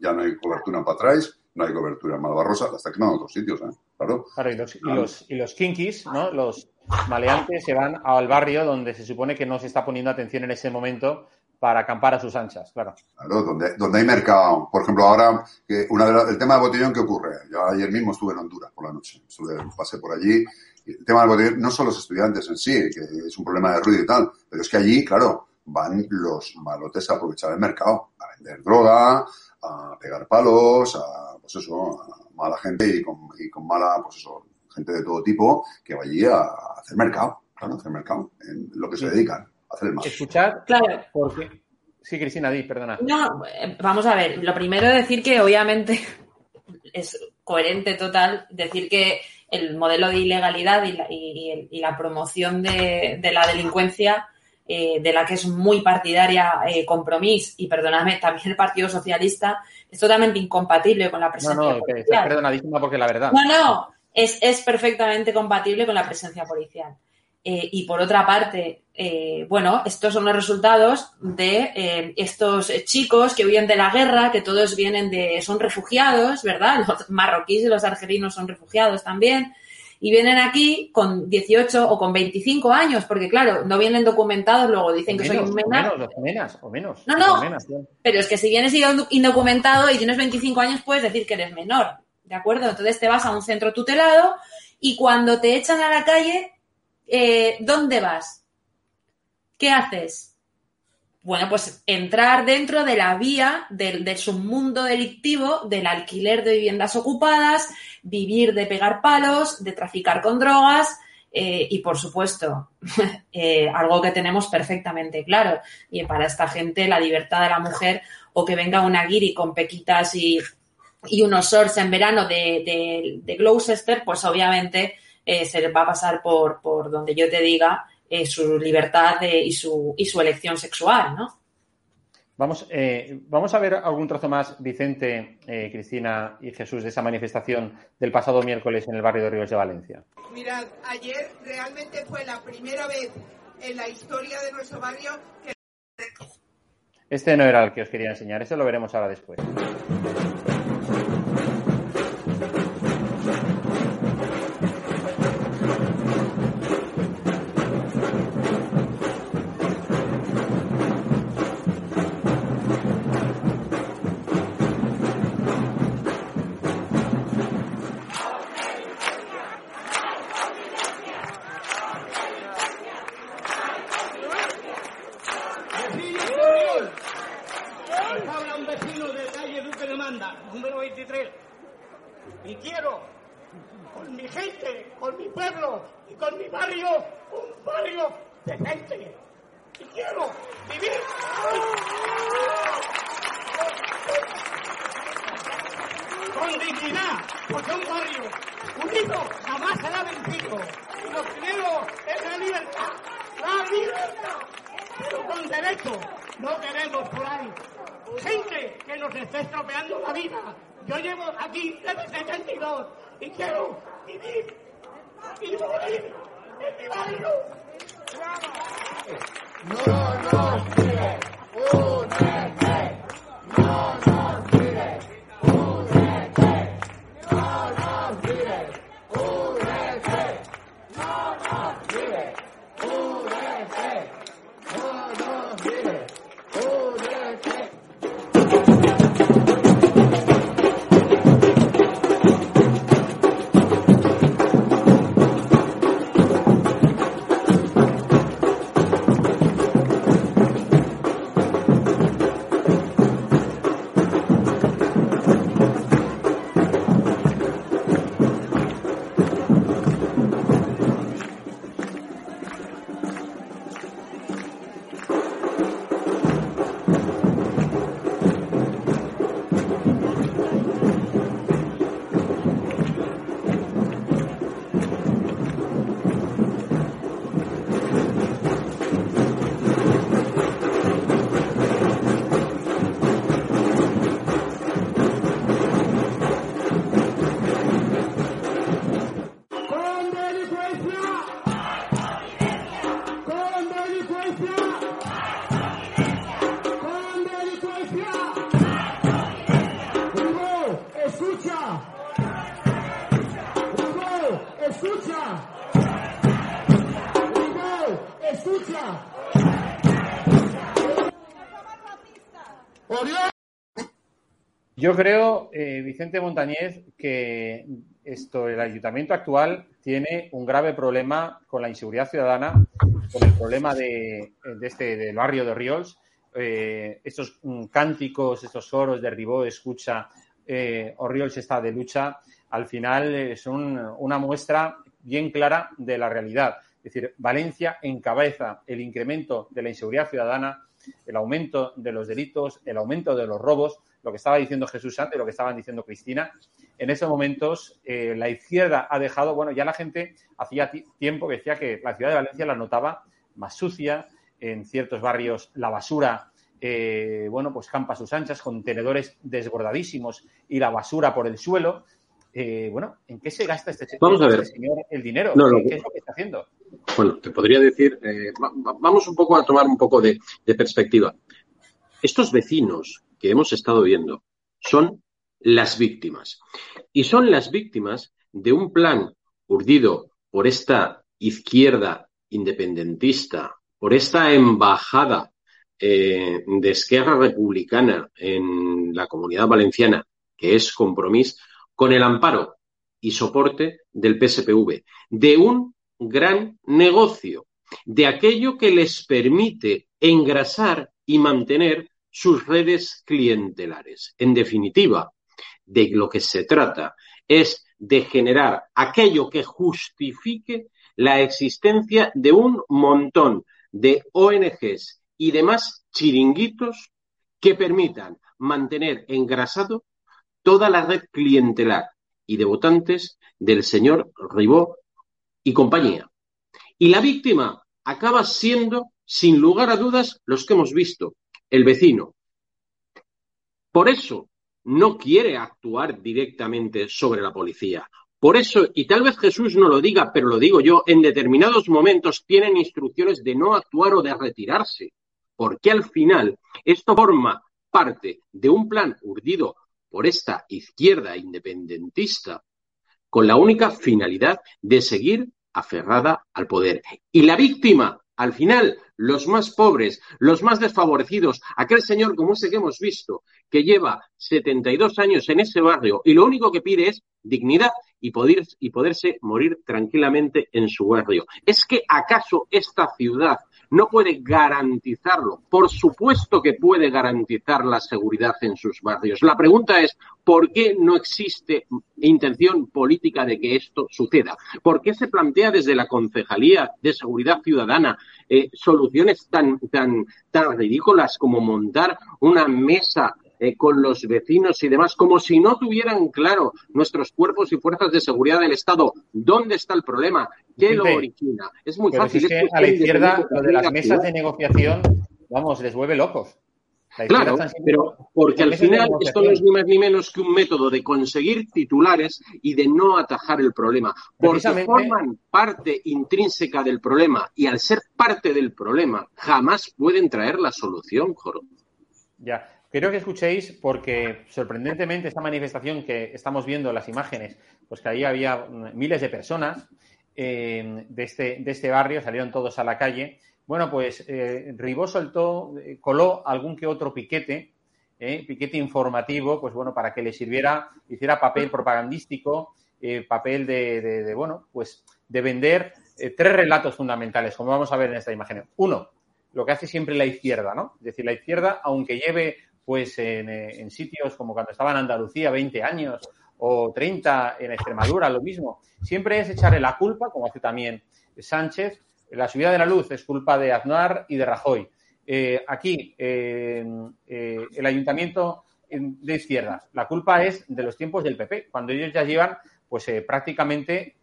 Ya no hay cobertura en Patrais, no hay cobertura en Malvarrosa, la está quitando en otros sitios, ¿eh? Claro. Claro, y los, y los, y los kinkis, ¿no? Los maleantes se van al barrio donde se supone que no se está poniendo atención en ese momento para acampar a sus anchas, claro. Claro, donde, donde hay mercado. Por ejemplo, ahora, que una de la- el tema del botellón, ¿qué ocurre? Yo ayer mismo estuve en Honduras por la noche. Estuve, pasé por allí. El tema del botellón, no son los estudiantes en sí, que es un problema de ruido y tal, pero es que allí, claro, van los malotes a aprovechar el mercado, a vender droga, a pegar palos, a, pues eso, a mala gente y con, y con mala, pues eso, gente de todo tipo que va allí a, hacer mercado, claro, a hacer mercado, en lo que se dedican, hacer el mal. Escuchar, Claro. porque... Sí, Cristina, di, perdona. No, eh, vamos a ver. Lo primero es decir que obviamente es coherente total decir que el modelo de ilegalidad y la, y- y- y la promoción de, de la delincuencia, eh, de la que es muy partidaria eh, Compromís y, perdonadme, también el Partido Socialista, es totalmente incompatible con la No, presencia no, que policial. estás perdonadísima porque la verdad. No, no, es, es perfectamente compatible con la presencia policial. Eh, y por otra parte, eh, bueno, estos son los resultados de eh, estos chicos que huyen de la guerra, que todos vienen de, son refugiados, ¿verdad? Los marroquíes y los argelinos son refugiados también. Y vienen aquí con 18 o con 25 años, porque claro, no vienen documentados, luego dicen que soy menos, un o mena. menos, los menas, o menos. No, no. o menas. Pero es que si vienes indocumentado y tienes 25 años, puedes decir que eres menor, ¿de acuerdo? Entonces te vas a un centro tutelado y cuando te echan a la calle, eh, ¿dónde vas? ¿Qué haces? Bueno, pues entrar dentro de la vía del, del submundo delictivo, del alquiler de viviendas ocupadas, vivir de pegar palos, de traficar con drogas eh, y, por supuesto, eh, algo que tenemos perfectamente claro. Y para esta gente, la libertad de la mujer o que venga una guiri con pequitas y, unos shorts en verano de Gloucester, pues obviamente eh, se va a pasar por, por donde yo te diga eh, su libertad de- y, su, y su elección sexual, ¿no? Vamos, eh, vamos a ver algún trozo más, Vicente, eh, Cristina y Jesús, de esa manifestación del pasado miércoles en el barrio de Ríos de Valencia. Mirad, ayer realmente fue la primera vez en la historia de nuestro barrio que Este no era el que os quería enseñar, eso lo veremos ahora después. Yo creo, eh, Vicente Montañez, que esto, el ayuntamiento actual tiene un grave problema con la inseguridad ciudadana, con el problema de, de este, del barrio de Riols. Eh, estos mm, cánticos, estos soros de Ribó, escucha, eh, está de lucha, al final eh, son una muestra bien clara de la realidad. Es decir, Valencia encabeza el incremento de la inseguridad ciudadana, el aumento de los delitos, el aumento de los robos, lo que estaba diciendo Jesús antes, lo que estaban diciendo Cristina. En esos momentos, eh, la izquierda ha dejado, bueno, ya la gente hacía tiempo que decía que la ciudad de Valencia la notaba más sucia, en ciertos barrios la basura, eh, bueno, pues campa a sus anchas, contenedores desbordadísimos y la basura por el suelo. Eh, bueno, ¿en qué se gasta este, Vamos a ver. este señor el dinero? No, ¿Qué, lo- qué es lo que está haciendo? Bueno, te podría decir, eh, va- va- vamos un poco a tomar un poco de, de perspectiva. Estos vecinos que hemos estado viendo son las víctimas. Y son las víctimas de un plan urdido por esta izquierda independentista, por esta embajada eh, de Esquerra Republicana en la comunidad valenciana, que es Compromís, con el amparo y soporte del PSPV, de un gran negocio, de aquello que les permite engrasar y mantener sus redes clientelares. En definitiva, de lo que se trata es de generar aquello que justifique la existencia de un montón de ONGs y demás chiringuitos que permitan mantener engrasado toda la red clientelar y de votantes del señor Ribó y compañía. Y la víctima acaba siendo, sin lugar a dudas, los que hemos visto, el vecino. Por eso no quiere actuar directamente sobre la policía. Por eso, y tal vez Jesús no lo diga, pero lo digo yo, en determinados momentos tienen instrucciones de no actuar o de retirarse, porque al final esto forma parte de un plan urdido por esta izquierda independentista con la única finalidad de seguir aferrada al poder. Y la víctima, al final, los más pobres, los más desfavorecidos, aquel señor como ese que hemos visto, que lleva 72 años en ese barrio y lo único que pide es dignidad y, poder, y poderse morir tranquilamente en su barrio. ¿Es que acaso esta ciudad no puede garantizarlo? Por supuesto que puede garantizar la seguridad en sus barrios. La pregunta es, ¿por qué no existe intención política de que esto suceda? ¿Por qué se plantea desde la Concejalía de Seguridad Ciudadana eh, soluciones tan, tan, tan ridículas como montar una mesa eh, con los vecinos y demás, como si no tuvieran claro nuestros cuerpos y fuerzas de seguridad del Estado dónde está el problema, qué lo origina. Es muy Pero fácil. si es que es a la izquierda lo de las mesas de negociación, vamos, les vuelve locos. Claro, pero porque al final esto no es ni más ni menos que un método de conseguir titulares y de no atajar el problema, porque forman parte intrínseca del problema y al ser parte del problema jamás pueden traer la solución, Jorge. Ya, Quiero que escuchéis porque sorprendentemente esta manifestación que estamos viendo en las imágenes, pues que ahí había miles de personas eh, de, este, de este barrio, salieron todos a la calle. Bueno, pues eh, Ribó soltó, eh, coló algún que otro piquete, eh, piquete informativo, pues bueno, para que le sirviera, hiciera papel propagandístico, eh, papel de, de- de, bueno, pues de vender eh, tres relatos fundamentales, como vamos a ver en esta imagen. Uno, lo que hace siempre la izquierda, ¿no? Es decir, la izquierda, aunque lleve pues en, en sitios como cuando estaba en Andalucía 20 años o 30 en Extremadura, lo mismo, siempre es echarle la culpa, como hace también Sánchez, la subida de la luz es culpa de Aznar y de Rajoy. Eh, aquí, eh, eh, el ayuntamiento de izquierdas, la culpa es de los tiempos del PP, cuando ellos ya llevan pues prácticamente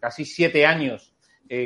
casi siete años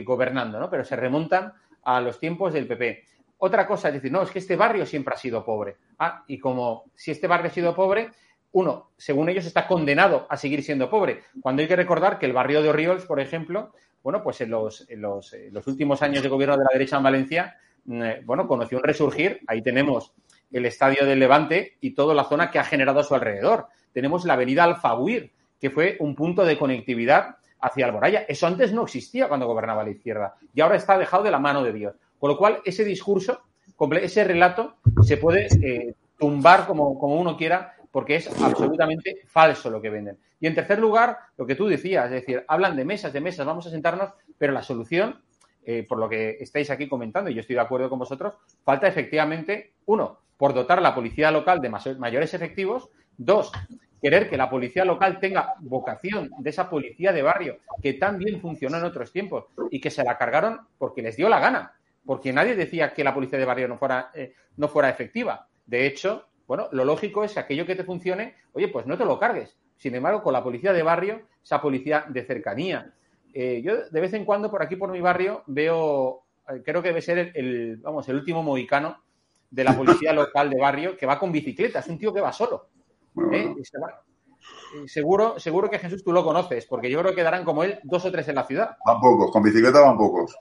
gobernando, ¿no? Pero se remontan a los tiempos del PP. Otra cosa es decir, no, es que este barrio siempre ha sido pobre. Ah, y como si este barrio ha sido pobre, uno, según ellos, está condenado a seguir siendo pobre. Cuando hay que recordar que el barrio de Oriols, por ejemplo, bueno, pues en los, en los, en los últimos años de gobierno de la derecha en Valencia, mm, eh, bueno, conoció un resurgir. Ahí tenemos el estadio del Levante y toda la zona que ha generado a su alrededor. Tenemos la avenida Alfaguir, que fue un punto de conectividad hacia Alboraya. Eso antes no existía cuando gobernaba la izquierda y ahora está dejado de la mano de Dios. Con lo cual, ese discurso, ese relato, se puede eh, tumbar como, como uno quiera porque es absolutamente falso lo que venden. Y en tercer lugar, lo que tú decías, es decir, hablan de mesas, de mesas, vamos a sentarnos, pero la solución, eh, por lo que estáis aquí comentando, y yo estoy de acuerdo con vosotros, falta efectivamente, uno, por dotar a la policía local de mayores efectivos, dos, querer que la policía local tenga vocación de esa policía de barrio que tan bien funcionó en otros tiempos y que se la cargaron porque les dio la gana, porque nadie decía que la policía de barrio no fuera, eh, no fuera efectiva. De hecho, bueno, lo lógico es que aquello que te funcione, oye, pues no te lo cargues. Sin embargo, con la policía de barrio, esa policía de cercanía. Eh, yo de vez en cuando por aquí, por mi barrio, veo, eh, creo que debe ser el, vamos, el último mohicano de la policía local de barrio que va con bicicleta. Es un tío que va solo. ¿eh? seguro, seguro que Jesús tú lo conoces, porque yo creo que darán como él dos o tres en la ciudad. Van pocos, con bicicleta van pocos.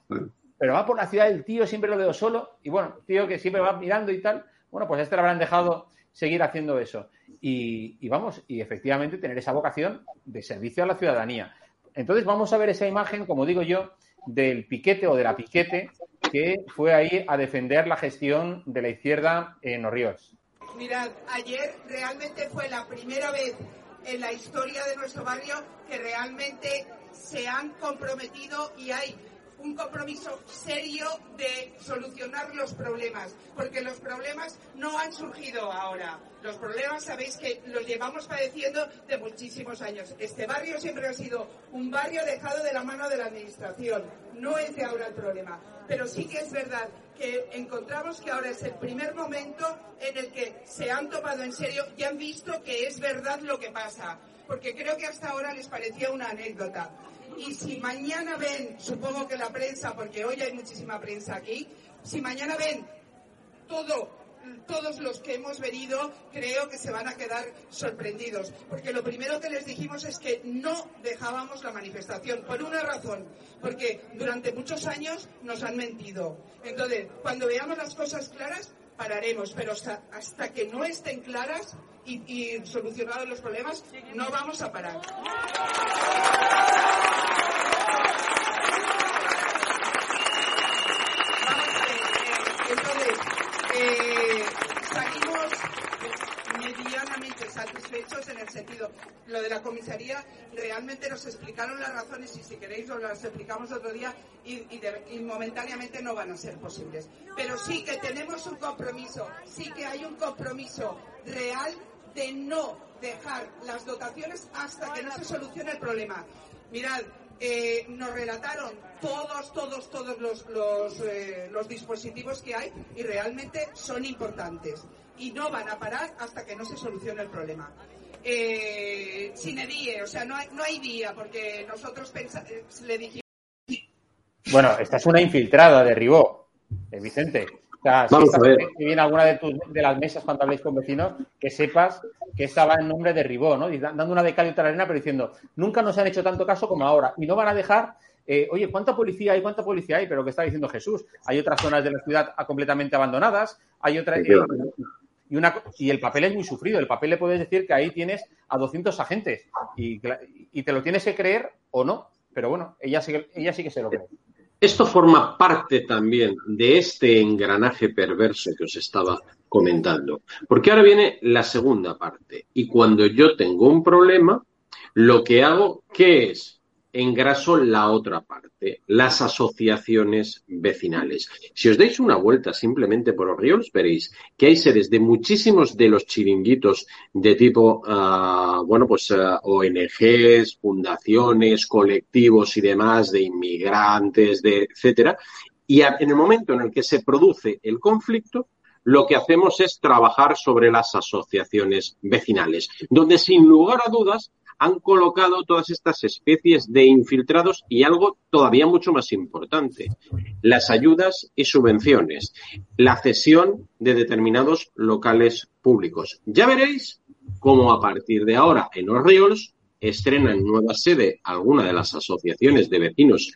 Pero va por la ciudad el tío, siempre lo veo solo, y bueno, tío que siempre va mirando y tal. Bueno, pues a este le habrán dejado seguir haciendo eso. Y, vamos, y efectivamente tener esa vocación de servicio a la ciudadanía. Entonces vamos a ver esa imagen, como digo yo, del piquete o de la piquete que fue ahí a defender la gestión de la izquierda en Orriols. Mirad, ayer realmente fue la primera vez en la historia de nuestro barrio que realmente se han comprometido y hay un compromiso serio de solucionar los problemas, porque los problemas no han surgido ahora. Los problemas sabéis que los llevamos padeciendo de muchísimos años. Este barrio siempre ha sido un barrio dejado de la mano de la Administración. No es de ahora el problema. Pero sí que es verdad que encontramos que ahora es el primer momento en el que se han topado en serio y han visto que es verdad lo que pasa. Porque creo que hasta ahora les parecía una anécdota. Y si mañana ven, supongo que la prensa, porque hoy hay muchísima prensa aquí, si mañana ven todo todos los que hemos venido creo que se van a quedar sorprendidos, porque lo primero que les dijimos es que no dejábamos la manifestación, por una razón, porque durante muchos años nos han mentido. Entonces, cuando veamos las cosas claras, pararemos, pero hasta, hasta que no estén claras y, y los problemas, no vamos a parar. Eh, salimos medianamente satisfechos en el sentido, lo de la comisaría, realmente nos explicaron las razones y si queréis os las explicamos otro día y, momentáneamente no van a ser posibles. Pero sí que tenemos un compromiso, sí que hay un compromiso real de no dejar las dotaciones hasta que no se solucione el problema. Mirad, eh, nos relataron todos, todos, todos los, eh, los, dispositivos que hay y realmente son importantes. Y no van a parar hasta que no se solucione el problema. Eh, sin edie, o sea, no hay, no hay día, porque nosotros le dijimos. Bueno, esta es una infiltrada de Ribó, Vicente. O sea, Vamos a ver. Si viene alguna de, tus, de las mesas cuando habléis con vecinos, que sepas que estaba en nombre de Ribó, ¿no? Dando una de cal y otra arena, pero diciendo, nunca nos han hecho tanto caso como ahora. Y no van a dejar, eh, oye, ¿cuánta policía hay? ¿Cuánta policía hay? Pero que está diciendo Jesús. Hay otras zonas de la ciudad completamente abandonadas, hay otras... Eh, y, una, y el papel es muy sufrido. El papel le puedes decir que ahí tienes a 200 agentes y, y te lo tienes que creer o no. Pero bueno, ella sí, ella sí que se lo cree. Esto forma parte también de este engranaje perverso que os estaba comentando. Porque ahora viene la segunda parte. Y cuando yo tengo un problema, lo que hago, ¿qué es? Engraso la otra parte, las asociaciones vecinales. Si os dais una vuelta simplemente por Orioles, veréis que hay sedes de muchísimos de los chiringuitos de tipo, uh, bueno, pues uh, ah, ONGs, fundaciones, colectivos y demás, de inmigrantes, de etcétera. Y en el momento en el que se produce el conflicto, lo que hacemos es trabajar sobre las asociaciones vecinales, donde sin lugar a dudas han colocado todas estas especies de infiltrados y algo todavía mucho más importante, las ayudas y subvenciones, la cesión de determinados locales públicos. Ya veréis cómo a partir de ahora en Orriols estrenan nueva sede alguna de las asociaciones de vecinos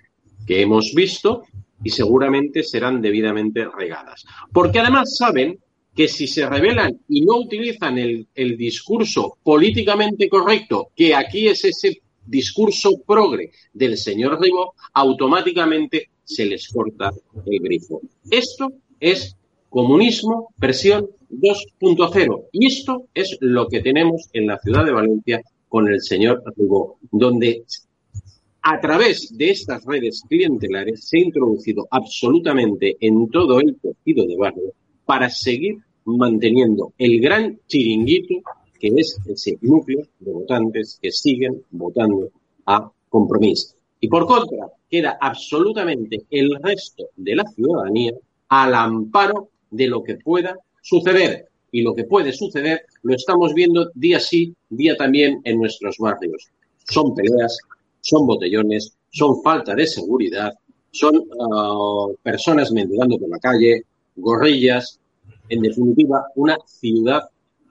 que hemos visto y seguramente serán debidamente regadas. Porque además saben que si se rebelan y no utilizan el, discurso políticamente correcto, que aquí es ese discurso progre del señor Ribó, automáticamente se les corta el grifo. Esto es comunismo versión 2.0 y esto es lo que tenemos en la ciudad de Valencia con el señor Ribó, donde a través de estas redes clientelares se ha introducido absolutamente en todo el tejido de barrio para seguir manteniendo el gran chiringuito que es ese núcleo de votantes que siguen votando a compromiso. Y por contra, queda absolutamente el resto de la ciudadanía al amparo de lo que pueda suceder. Y lo que puede suceder lo estamos viendo día sí, día también en nuestros barrios. Son peleas, son botellones, son falta de seguridad, son uh, personas mendigando por la calle, gorrillas, en definitiva, una ciudad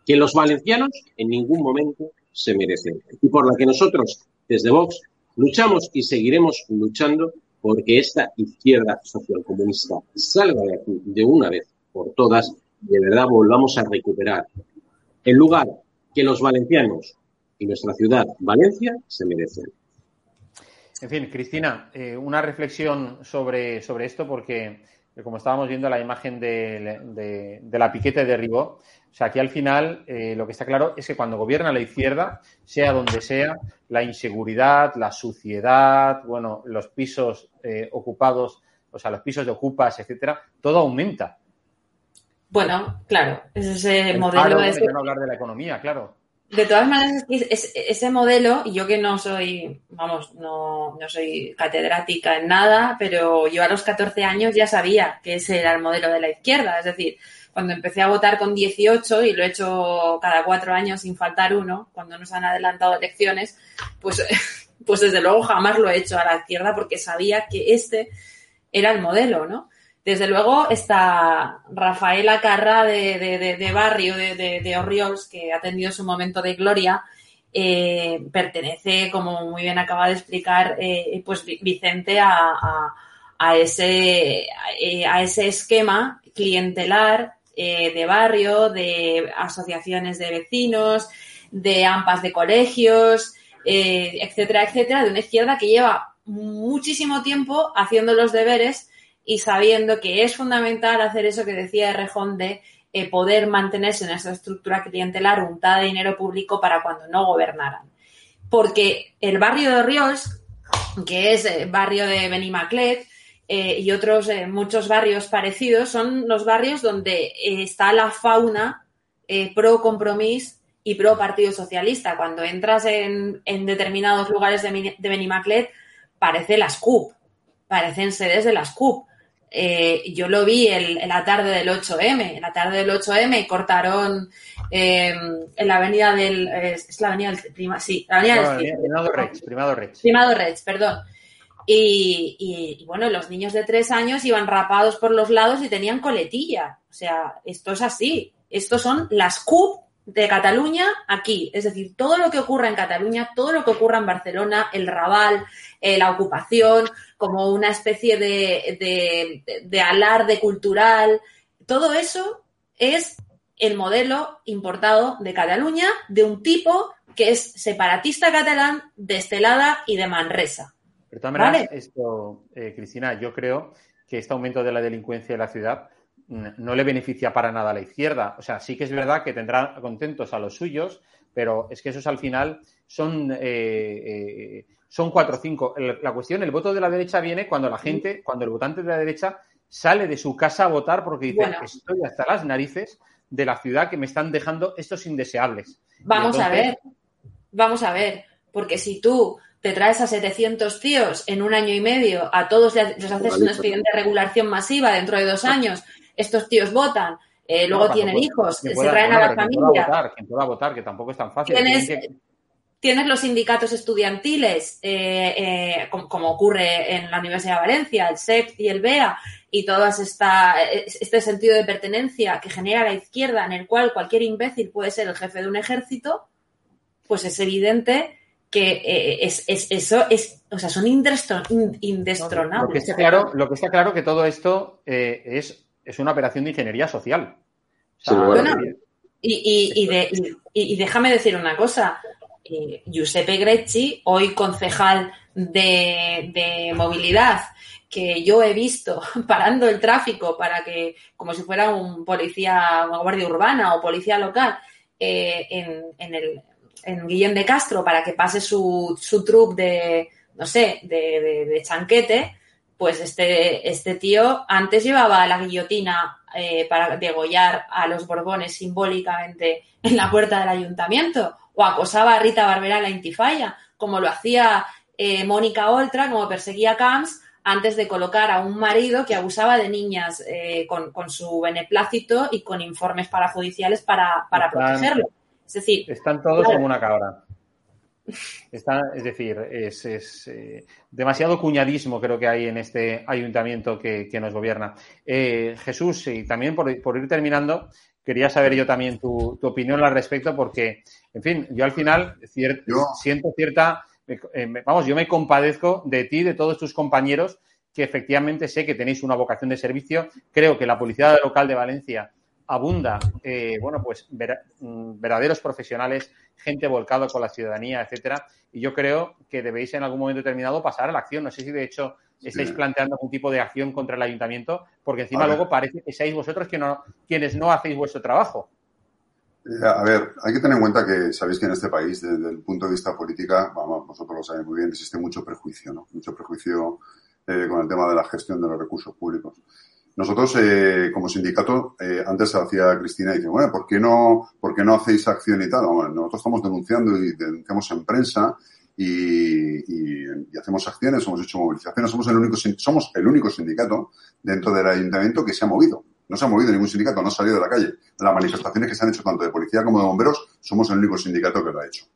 que los valencianos en ningún momento se merecen y por la que nosotros desde Vox luchamos y seguiremos luchando porque esta izquierda socialcomunista salga de aquí de una vez por todas y de verdad volvamos a recuperar el lugar que los valencianos y nuestra ciudad, Valencia, se merecen. En fin, Cristina, eh, una reflexión sobre, sobre esto, porque eh, como estábamos viendo la imagen de, la piquete de Ribó, o sea, aquí al final eh, lo que está claro es que cuando gobierna la izquierda, sea donde sea, la inseguridad, la suciedad, bueno, los pisos ocupados, o sea, los pisos de ocupas, etcétera, todo aumenta. Bueno, claro, es ese modelo. de... no hablar de la economía, claro. De todas maneras, ese modelo, yo que no soy, vamos, no, no soy catedrática en nada, pero yo a los 14 años ya sabía que ese era el modelo de la izquierda. Es decir, cuando empecé a votar con 18 y lo he hecho cada cuatro años sin faltar uno, cuando nos han adelantado elecciones, pues, pues desde luego jamás lo he hecho a la izquierda porque sabía que este era el modelo, ¿no? Desde luego está Rafaela Carra de, Barrio, de, de, Orriols, que ha tenido su momento de gloria. Eh, pertenece, como muy bien acaba de explicar, eh, pues Vicente a, ese, eh, a ese esquema clientelar de barrio, de asociaciones de vecinos, de AMPAs de colegios, etcétera, etcétera, de una izquierda que lleva muchísimo tiempo haciendo los deberes y sabiendo que es fundamental hacer eso que decía Rejón de eh, poder mantenerse en esa estructura clientelar untada de dinero público para cuando no gobernaran. Porque el barrio de Ríos, que es el barrio de Benimaclet, eh, y otros eh, muchos barrios parecidos, son los barrios donde está la fauna pro compromiso y pro Partido Socialista. Cuando entras en, determinados lugares de, de Benimaclet, parece las CUP, parecen sedes de las CUP. Eh, yo lo vi en la tarde del 8M. En la tarde del 8M cortaron eh, en la avenida del. es la avenida del. Prima, sí, la avenida del. Primado Rex, Primado Rex. Primado Rex, perdón. Y, y, bueno, los niños de tres años iban rapados por los lados y tenían coletilla. O sea, esto es así. Estos son las CUP de Cataluña aquí. Es decir, todo lo que ocurra en Cataluña, todo lo que ocurra en Barcelona, el Raval, eh, la ocupación, como una especie de, de, alarde cultural, todo eso es el modelo importado de Cataluña de un tipo que es separatista catalán de Estelada y de Manresa. Pero también esto, eh, Cristina, yo creo que este aumento de la delincuencia en la ciudad no le beneficia para nada a la izquierda. O sea, sí que es verdad que tendrá contentos a los suyos, pero es que esos al final son, eh, eh, son cuatro o cinco. La cuestión, el voto de la derecha viene cuando la gente, cuando el votante de la derecha sale de su casa a votar porque dice, estoy hasta las narices de la ciudad que me están dejando estos indeseables. Vamos a ver, vamos a ver, porque si tú te traes a 700 tíos en un año y medio, a todos les haces una expediente de regulación masiva dentro de dos años estos tíos votan, eh, luego tienen hijos, se traen a la familia. Votar, quien pueda votar, que tampoco es tan fácil. Tienes, los sindicatos estudiantiles, eh, eh, como, ocurre en la Universidad de Valencia, el SEP y el BEA, y todo esta, este sentido de pertenencia que genera la izquierda, en el cual cualquier imbécil puede ser el jefe de un ejército, pues es evidente que es, eso es, o sea, son indestronables. Lo que está claro, lo que está claro que todo esto es es una operación de ingeniería social. y, déjame decir una cosa. Eh, Giuseppe Grecci, hoy concejal de, movilidad, que yo he visto parando el tráfico para que, como si fuera un policía, una guardia urbana o policía local, eh, en, el, en Guillén de Castro para que pase su, su truck de, no sé, de chanquete, pues este, este tío antes llevaba la guillotina eh, para degollar a los Borbones simbólicamente en la puerta del ayuntamiento o acosaba a Rita Barberá en la Intifaya, como lo hacía eh, Mónica Oltra, como perseguía Camps antes de colocar a un marido que abusaba de niñas eh, con, con, su beneplácito y con informes parajudiciales para, para están, protegerlo. Es decir, están todos claro, como una cabra. Está, es decir, es, es eh, demasiado cuñadismo creo que hay en este ayuntamiento que, que nos gobierna. Eh, Jesús, y también por, por, ir terminando, quería saber yo también tu, tu, opinión al respecto, porque, en fin, yo al final cier yo... siento cierta, eh, vamos, yo me compadezco de ti, de todos tus compañeros, que efectivamente sé que tenéis una vocación de servicio. Creo que la Policía Local de Valencia abunda, eh, bueno, pues mm, verdaderos profesionales, gente volcada con la ciudadanía, etcétera. Y yo creo que debéis en algún momento determinado pasar a la acción. No sé si de hecho estáis sí. planteando algún tipo de acción contra el ayuntamiento, porque encima luego parece que seáis vosotros que no, quienes no hacéis vuestro trabajo. Eh, a ver, hay que tener en cuenta que sabéis que en este país, desde el punto de vista política, vamos, vosotros lo sabéis muy bien, existe mucho prejuicio, ¿no? Mucho prejuicio eh, con el tema de la gestión de los recursos públicos. Nosotros, eh, como sindicato, eh, antes hacía Cristina y dice, bueno, ¿por qué no, por qué no hacéis acción y tal? Bueno, nosotros estamos denunciando y denunciamos en prensa y, y, y, hacemos acciones, hemos hecho movilizaciones, somos el único, somos el único sindicato dentro del ayuntamiento que se ha movido. No se ha movido ningún sindicato, no ha salido de la calle. Las manifestaciones que se han hecho tanto de policía como de bomberos, somos el único sindicato que lo ha hecho.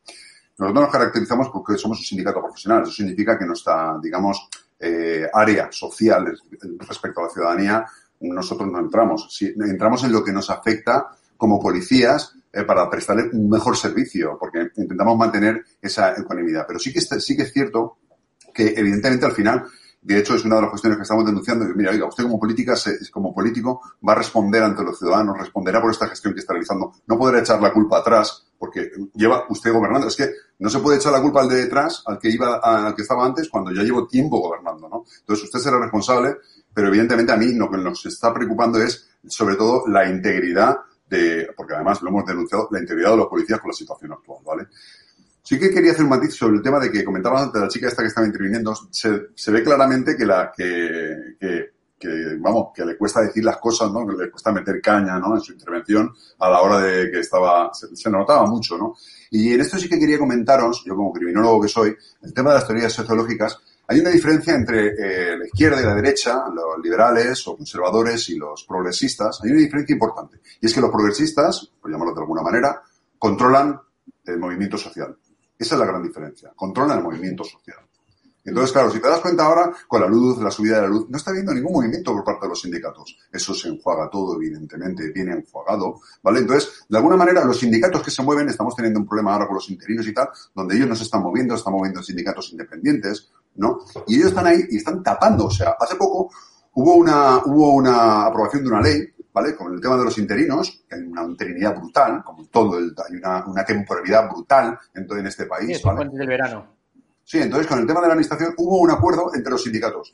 Nosotros nos caracterizamos porque somos un sindicato profesional. Eso significa que nuestra, digamos, eh, área social respecto a la ciudadanía, nosotros no entramos. Si, entramos en lo que nos afecta como policías eh, para prestarle un mejor servicio, porque intentamos mantener esa ecuanimidad. Pero sí que, sí que es cierto que, evidentemente, al final, de hecho, es una de las cuestiones que estamos denunciando. Mira, oiga, usted como política, como político, va a responder ante los ciudadanos, responderá por esta gestión que está realizando. No podrá echar la culpa atrás, porque lleva usted gobernando. Es que no se puede echar la culpa al de detrás, al que iba, al que estaba antes, cuando ya llevo tiempo gobernando, ¿no? Entonces usted será responsable, pero evidentemente a mí lo que nos está preocupando es, sobre todo, la integridad de, porque además lo hemos denunciado, la integridad de los policías con la situación actual, ¿vale? Sí que quería hacer un matiz sobre el tema de que comentabas antes la chica esta que estaba interviniendo. Se, ve claramente que la que, que, vamos, que le cuesta decir las cosas, ¿no? Que le cuesta meter caña, ¿no? En su intervención a la hora de que estaba, se, se notaba mucho, ¿no? Y en esto sí que quería comentaros, yo como criminólogo que soy, el tema de las teorías sociológicas. Hay una diferencia entre eh, la izquierda y la derecha, los liberales o conservadores y los progresistas. Hay una diferencia importante. Y es que los progresistas, por llamarlo de alguna manera, controlan el movimiento social. Esa es la gran diferencia. Controlan el movimiento social. Entonces, claro, si te das cuenta ahora, con la luz, la subida de la luz, no está habiendo ningún movimiento por parte de los sindicatos. Eso se enjuaga todo, evidentemente, viene enjuagado, ¿vale? Entonces, de alguna manera, los sindicatos que se mueven, estamos teniendo un problema ahora con los interinos y tal, donde ellos no se están moviendo, están moviendo sindicatos independientes, ¿no? Y ellos están ahí y están tapando. O sea, hace poco hubo una, hubo una aprobación de una ley ¿vale? Con el tema de los interinos, que hay una interinidad brutal, como todo el, hay una, una temporalidad brutal en todo en este país. Sí, ¿vale? del verano. Sí, entonces con el tema de la administración hubo un acuerdo entre los sindicatos.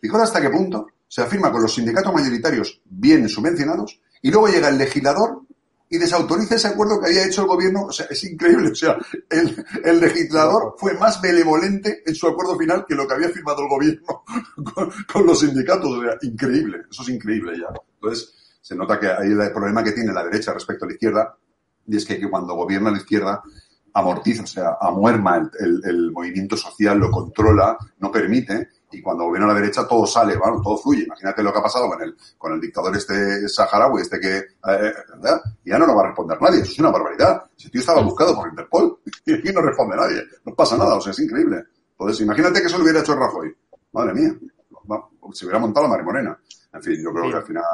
Fijaos hasta qué punto se afirma con los sindicatos mayoritarios bien subvencionados y luego llega el legislador y desautoriza ese acuerdo que había hecho el gobierno. O sea, es increíble. O sea, el, legislador fue más benevolente en su acuerdo final que lo que había firmado el gobierno con, los sindicatos. O sea, increíble. Eso es increíble ya. Entonces, se nota que hay el problema que tiene la derecha respecto a la izquierda, y es que cuando gobierna la izquierda amortiza, o sea, amuerma el, el, el, movimiento social, lo controla, no permite, y cuando gobierna la derecha todo sale, bueno, todo fluye. Imagínate lo que ha pasado con el, con el dictador este saharaui, este que, eh, ¿verdad? Y ya no nos va a responder nadie, eso es una barbaridad. Si tío estaba buscado por Interpol, y aquí no responde nadie, no pasa nada, o sea, es increíble. Entonces, imagínate que eso lo hubiera hecho Rajoy. Madre mía, se hubiera montado la Mari Morena. En fin, yo creo sí. que al final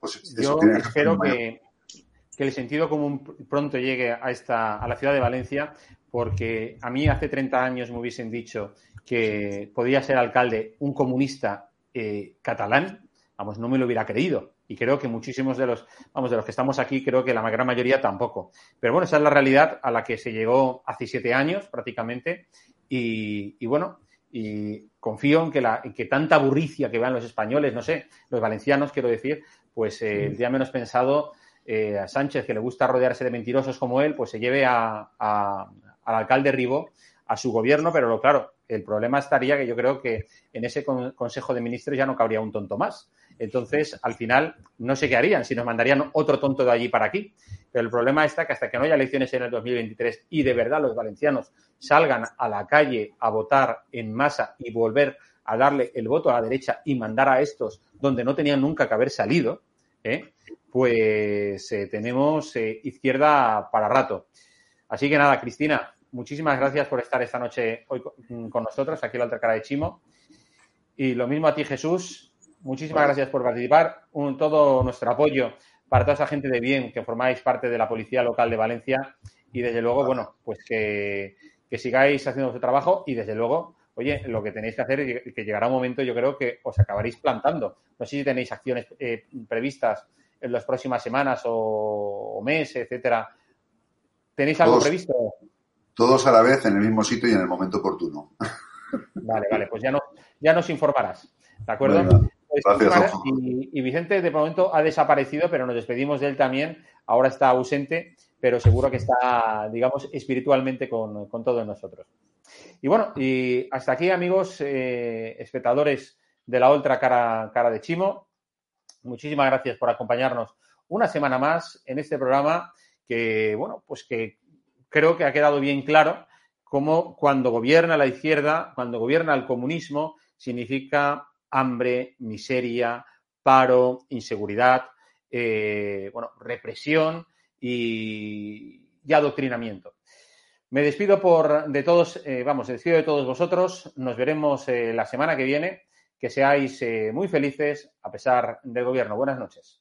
pues Yo espero que, que, el sentido común pronto llegue a, esta, a la ciudad de Valencia, porque a mí hace 30 años me hubiesen dicho que podía ser alcalde un comunista eh, catalán, vamos, no me lo hubiera creído. y creo que muchísimos de los, vamos, de los que estamos aquí, creo que la gran mayoría tampoco. Pero bueno, esa es la realidad a la que se llegó hace siete años prácticamente y, bueno, y confío en que, la, que tanta burricia que vean los españoles, no sé, los valencianos, quiero decir, pues eh, el día menos pensado eh, a Sánchez, que le gusta rodearse de mentirosos como él, pues se lleve a, al alcalde Ribó a su gobierno, pero lo, claro, el problema estaría que yo creo que en ese con, Consejo de Ministros ya no cabría un tonto más. Entonces, al final, no sé qué harían, si nos mandarían otro tonto de allí para aquí. Pero el problema está que hasta que no haya elecciones en el 2023 y de verdad los valencianos salgan a la calle a votar en masa y volver a darle el voto a la derecha y mandar a estos donde no tenían nunca que haber salido, ¿eh? pues eh, tenemos eh, izquierda para rato. Así que nada, Cristina, muchísimas gracias por estar esta noche hoy con nosotros, aquí en la otra cara de Chimo. Y lo mismo a ti, Jesús. Muchísimas gracias por participar. Un, todo nuestro apoyo para toda esa gente de bien que formáis parte de la Policía Local de Valencia. Y desde luego, bueno, pues que, que sigáis haciendo vuestro trabajo y desde luego, oye, lo que tenéis que hacer es que llegará un momento, yo creo que os acabaréis plantando. No sé si tenéis acciones eh, previstas en las próximas semanas o, o meses, etcétera. ¿Tenéis algo Todos. previsto? Todos a la vez, en el mismo sitio y en el momento oportuno. Vale, vale, pues ya, no, ya nos informarás. ¿De acuerdo? Pues, gracias, y, y Vicente de momento ha desaparecido, pero nos despedimos de él también. Ahora está ausente, pero seguro que está, digamos, espiritualmente con, con todos nosotros. Y bueno, y hasta aquí, amigos, eh, espectadores de la otra cara, cara de Chimo. Muchísimas gracias por acompañarnos una semana más en este programa que, bueno, pues que creo que ha quedado bien claro cómo cuando gobierna la izquierda, cuando gobierna el comunismo, significa hambre, miseria, paro, inseguridad, eh, bueno, represión y, y adoctrinamiento. Me despido por de todos, eh, vamos, despido de todos vosotros. Nos veremos eh, la semana que viene. Que seáis eh, muy felices a pesar del gobierno. Buenas noches.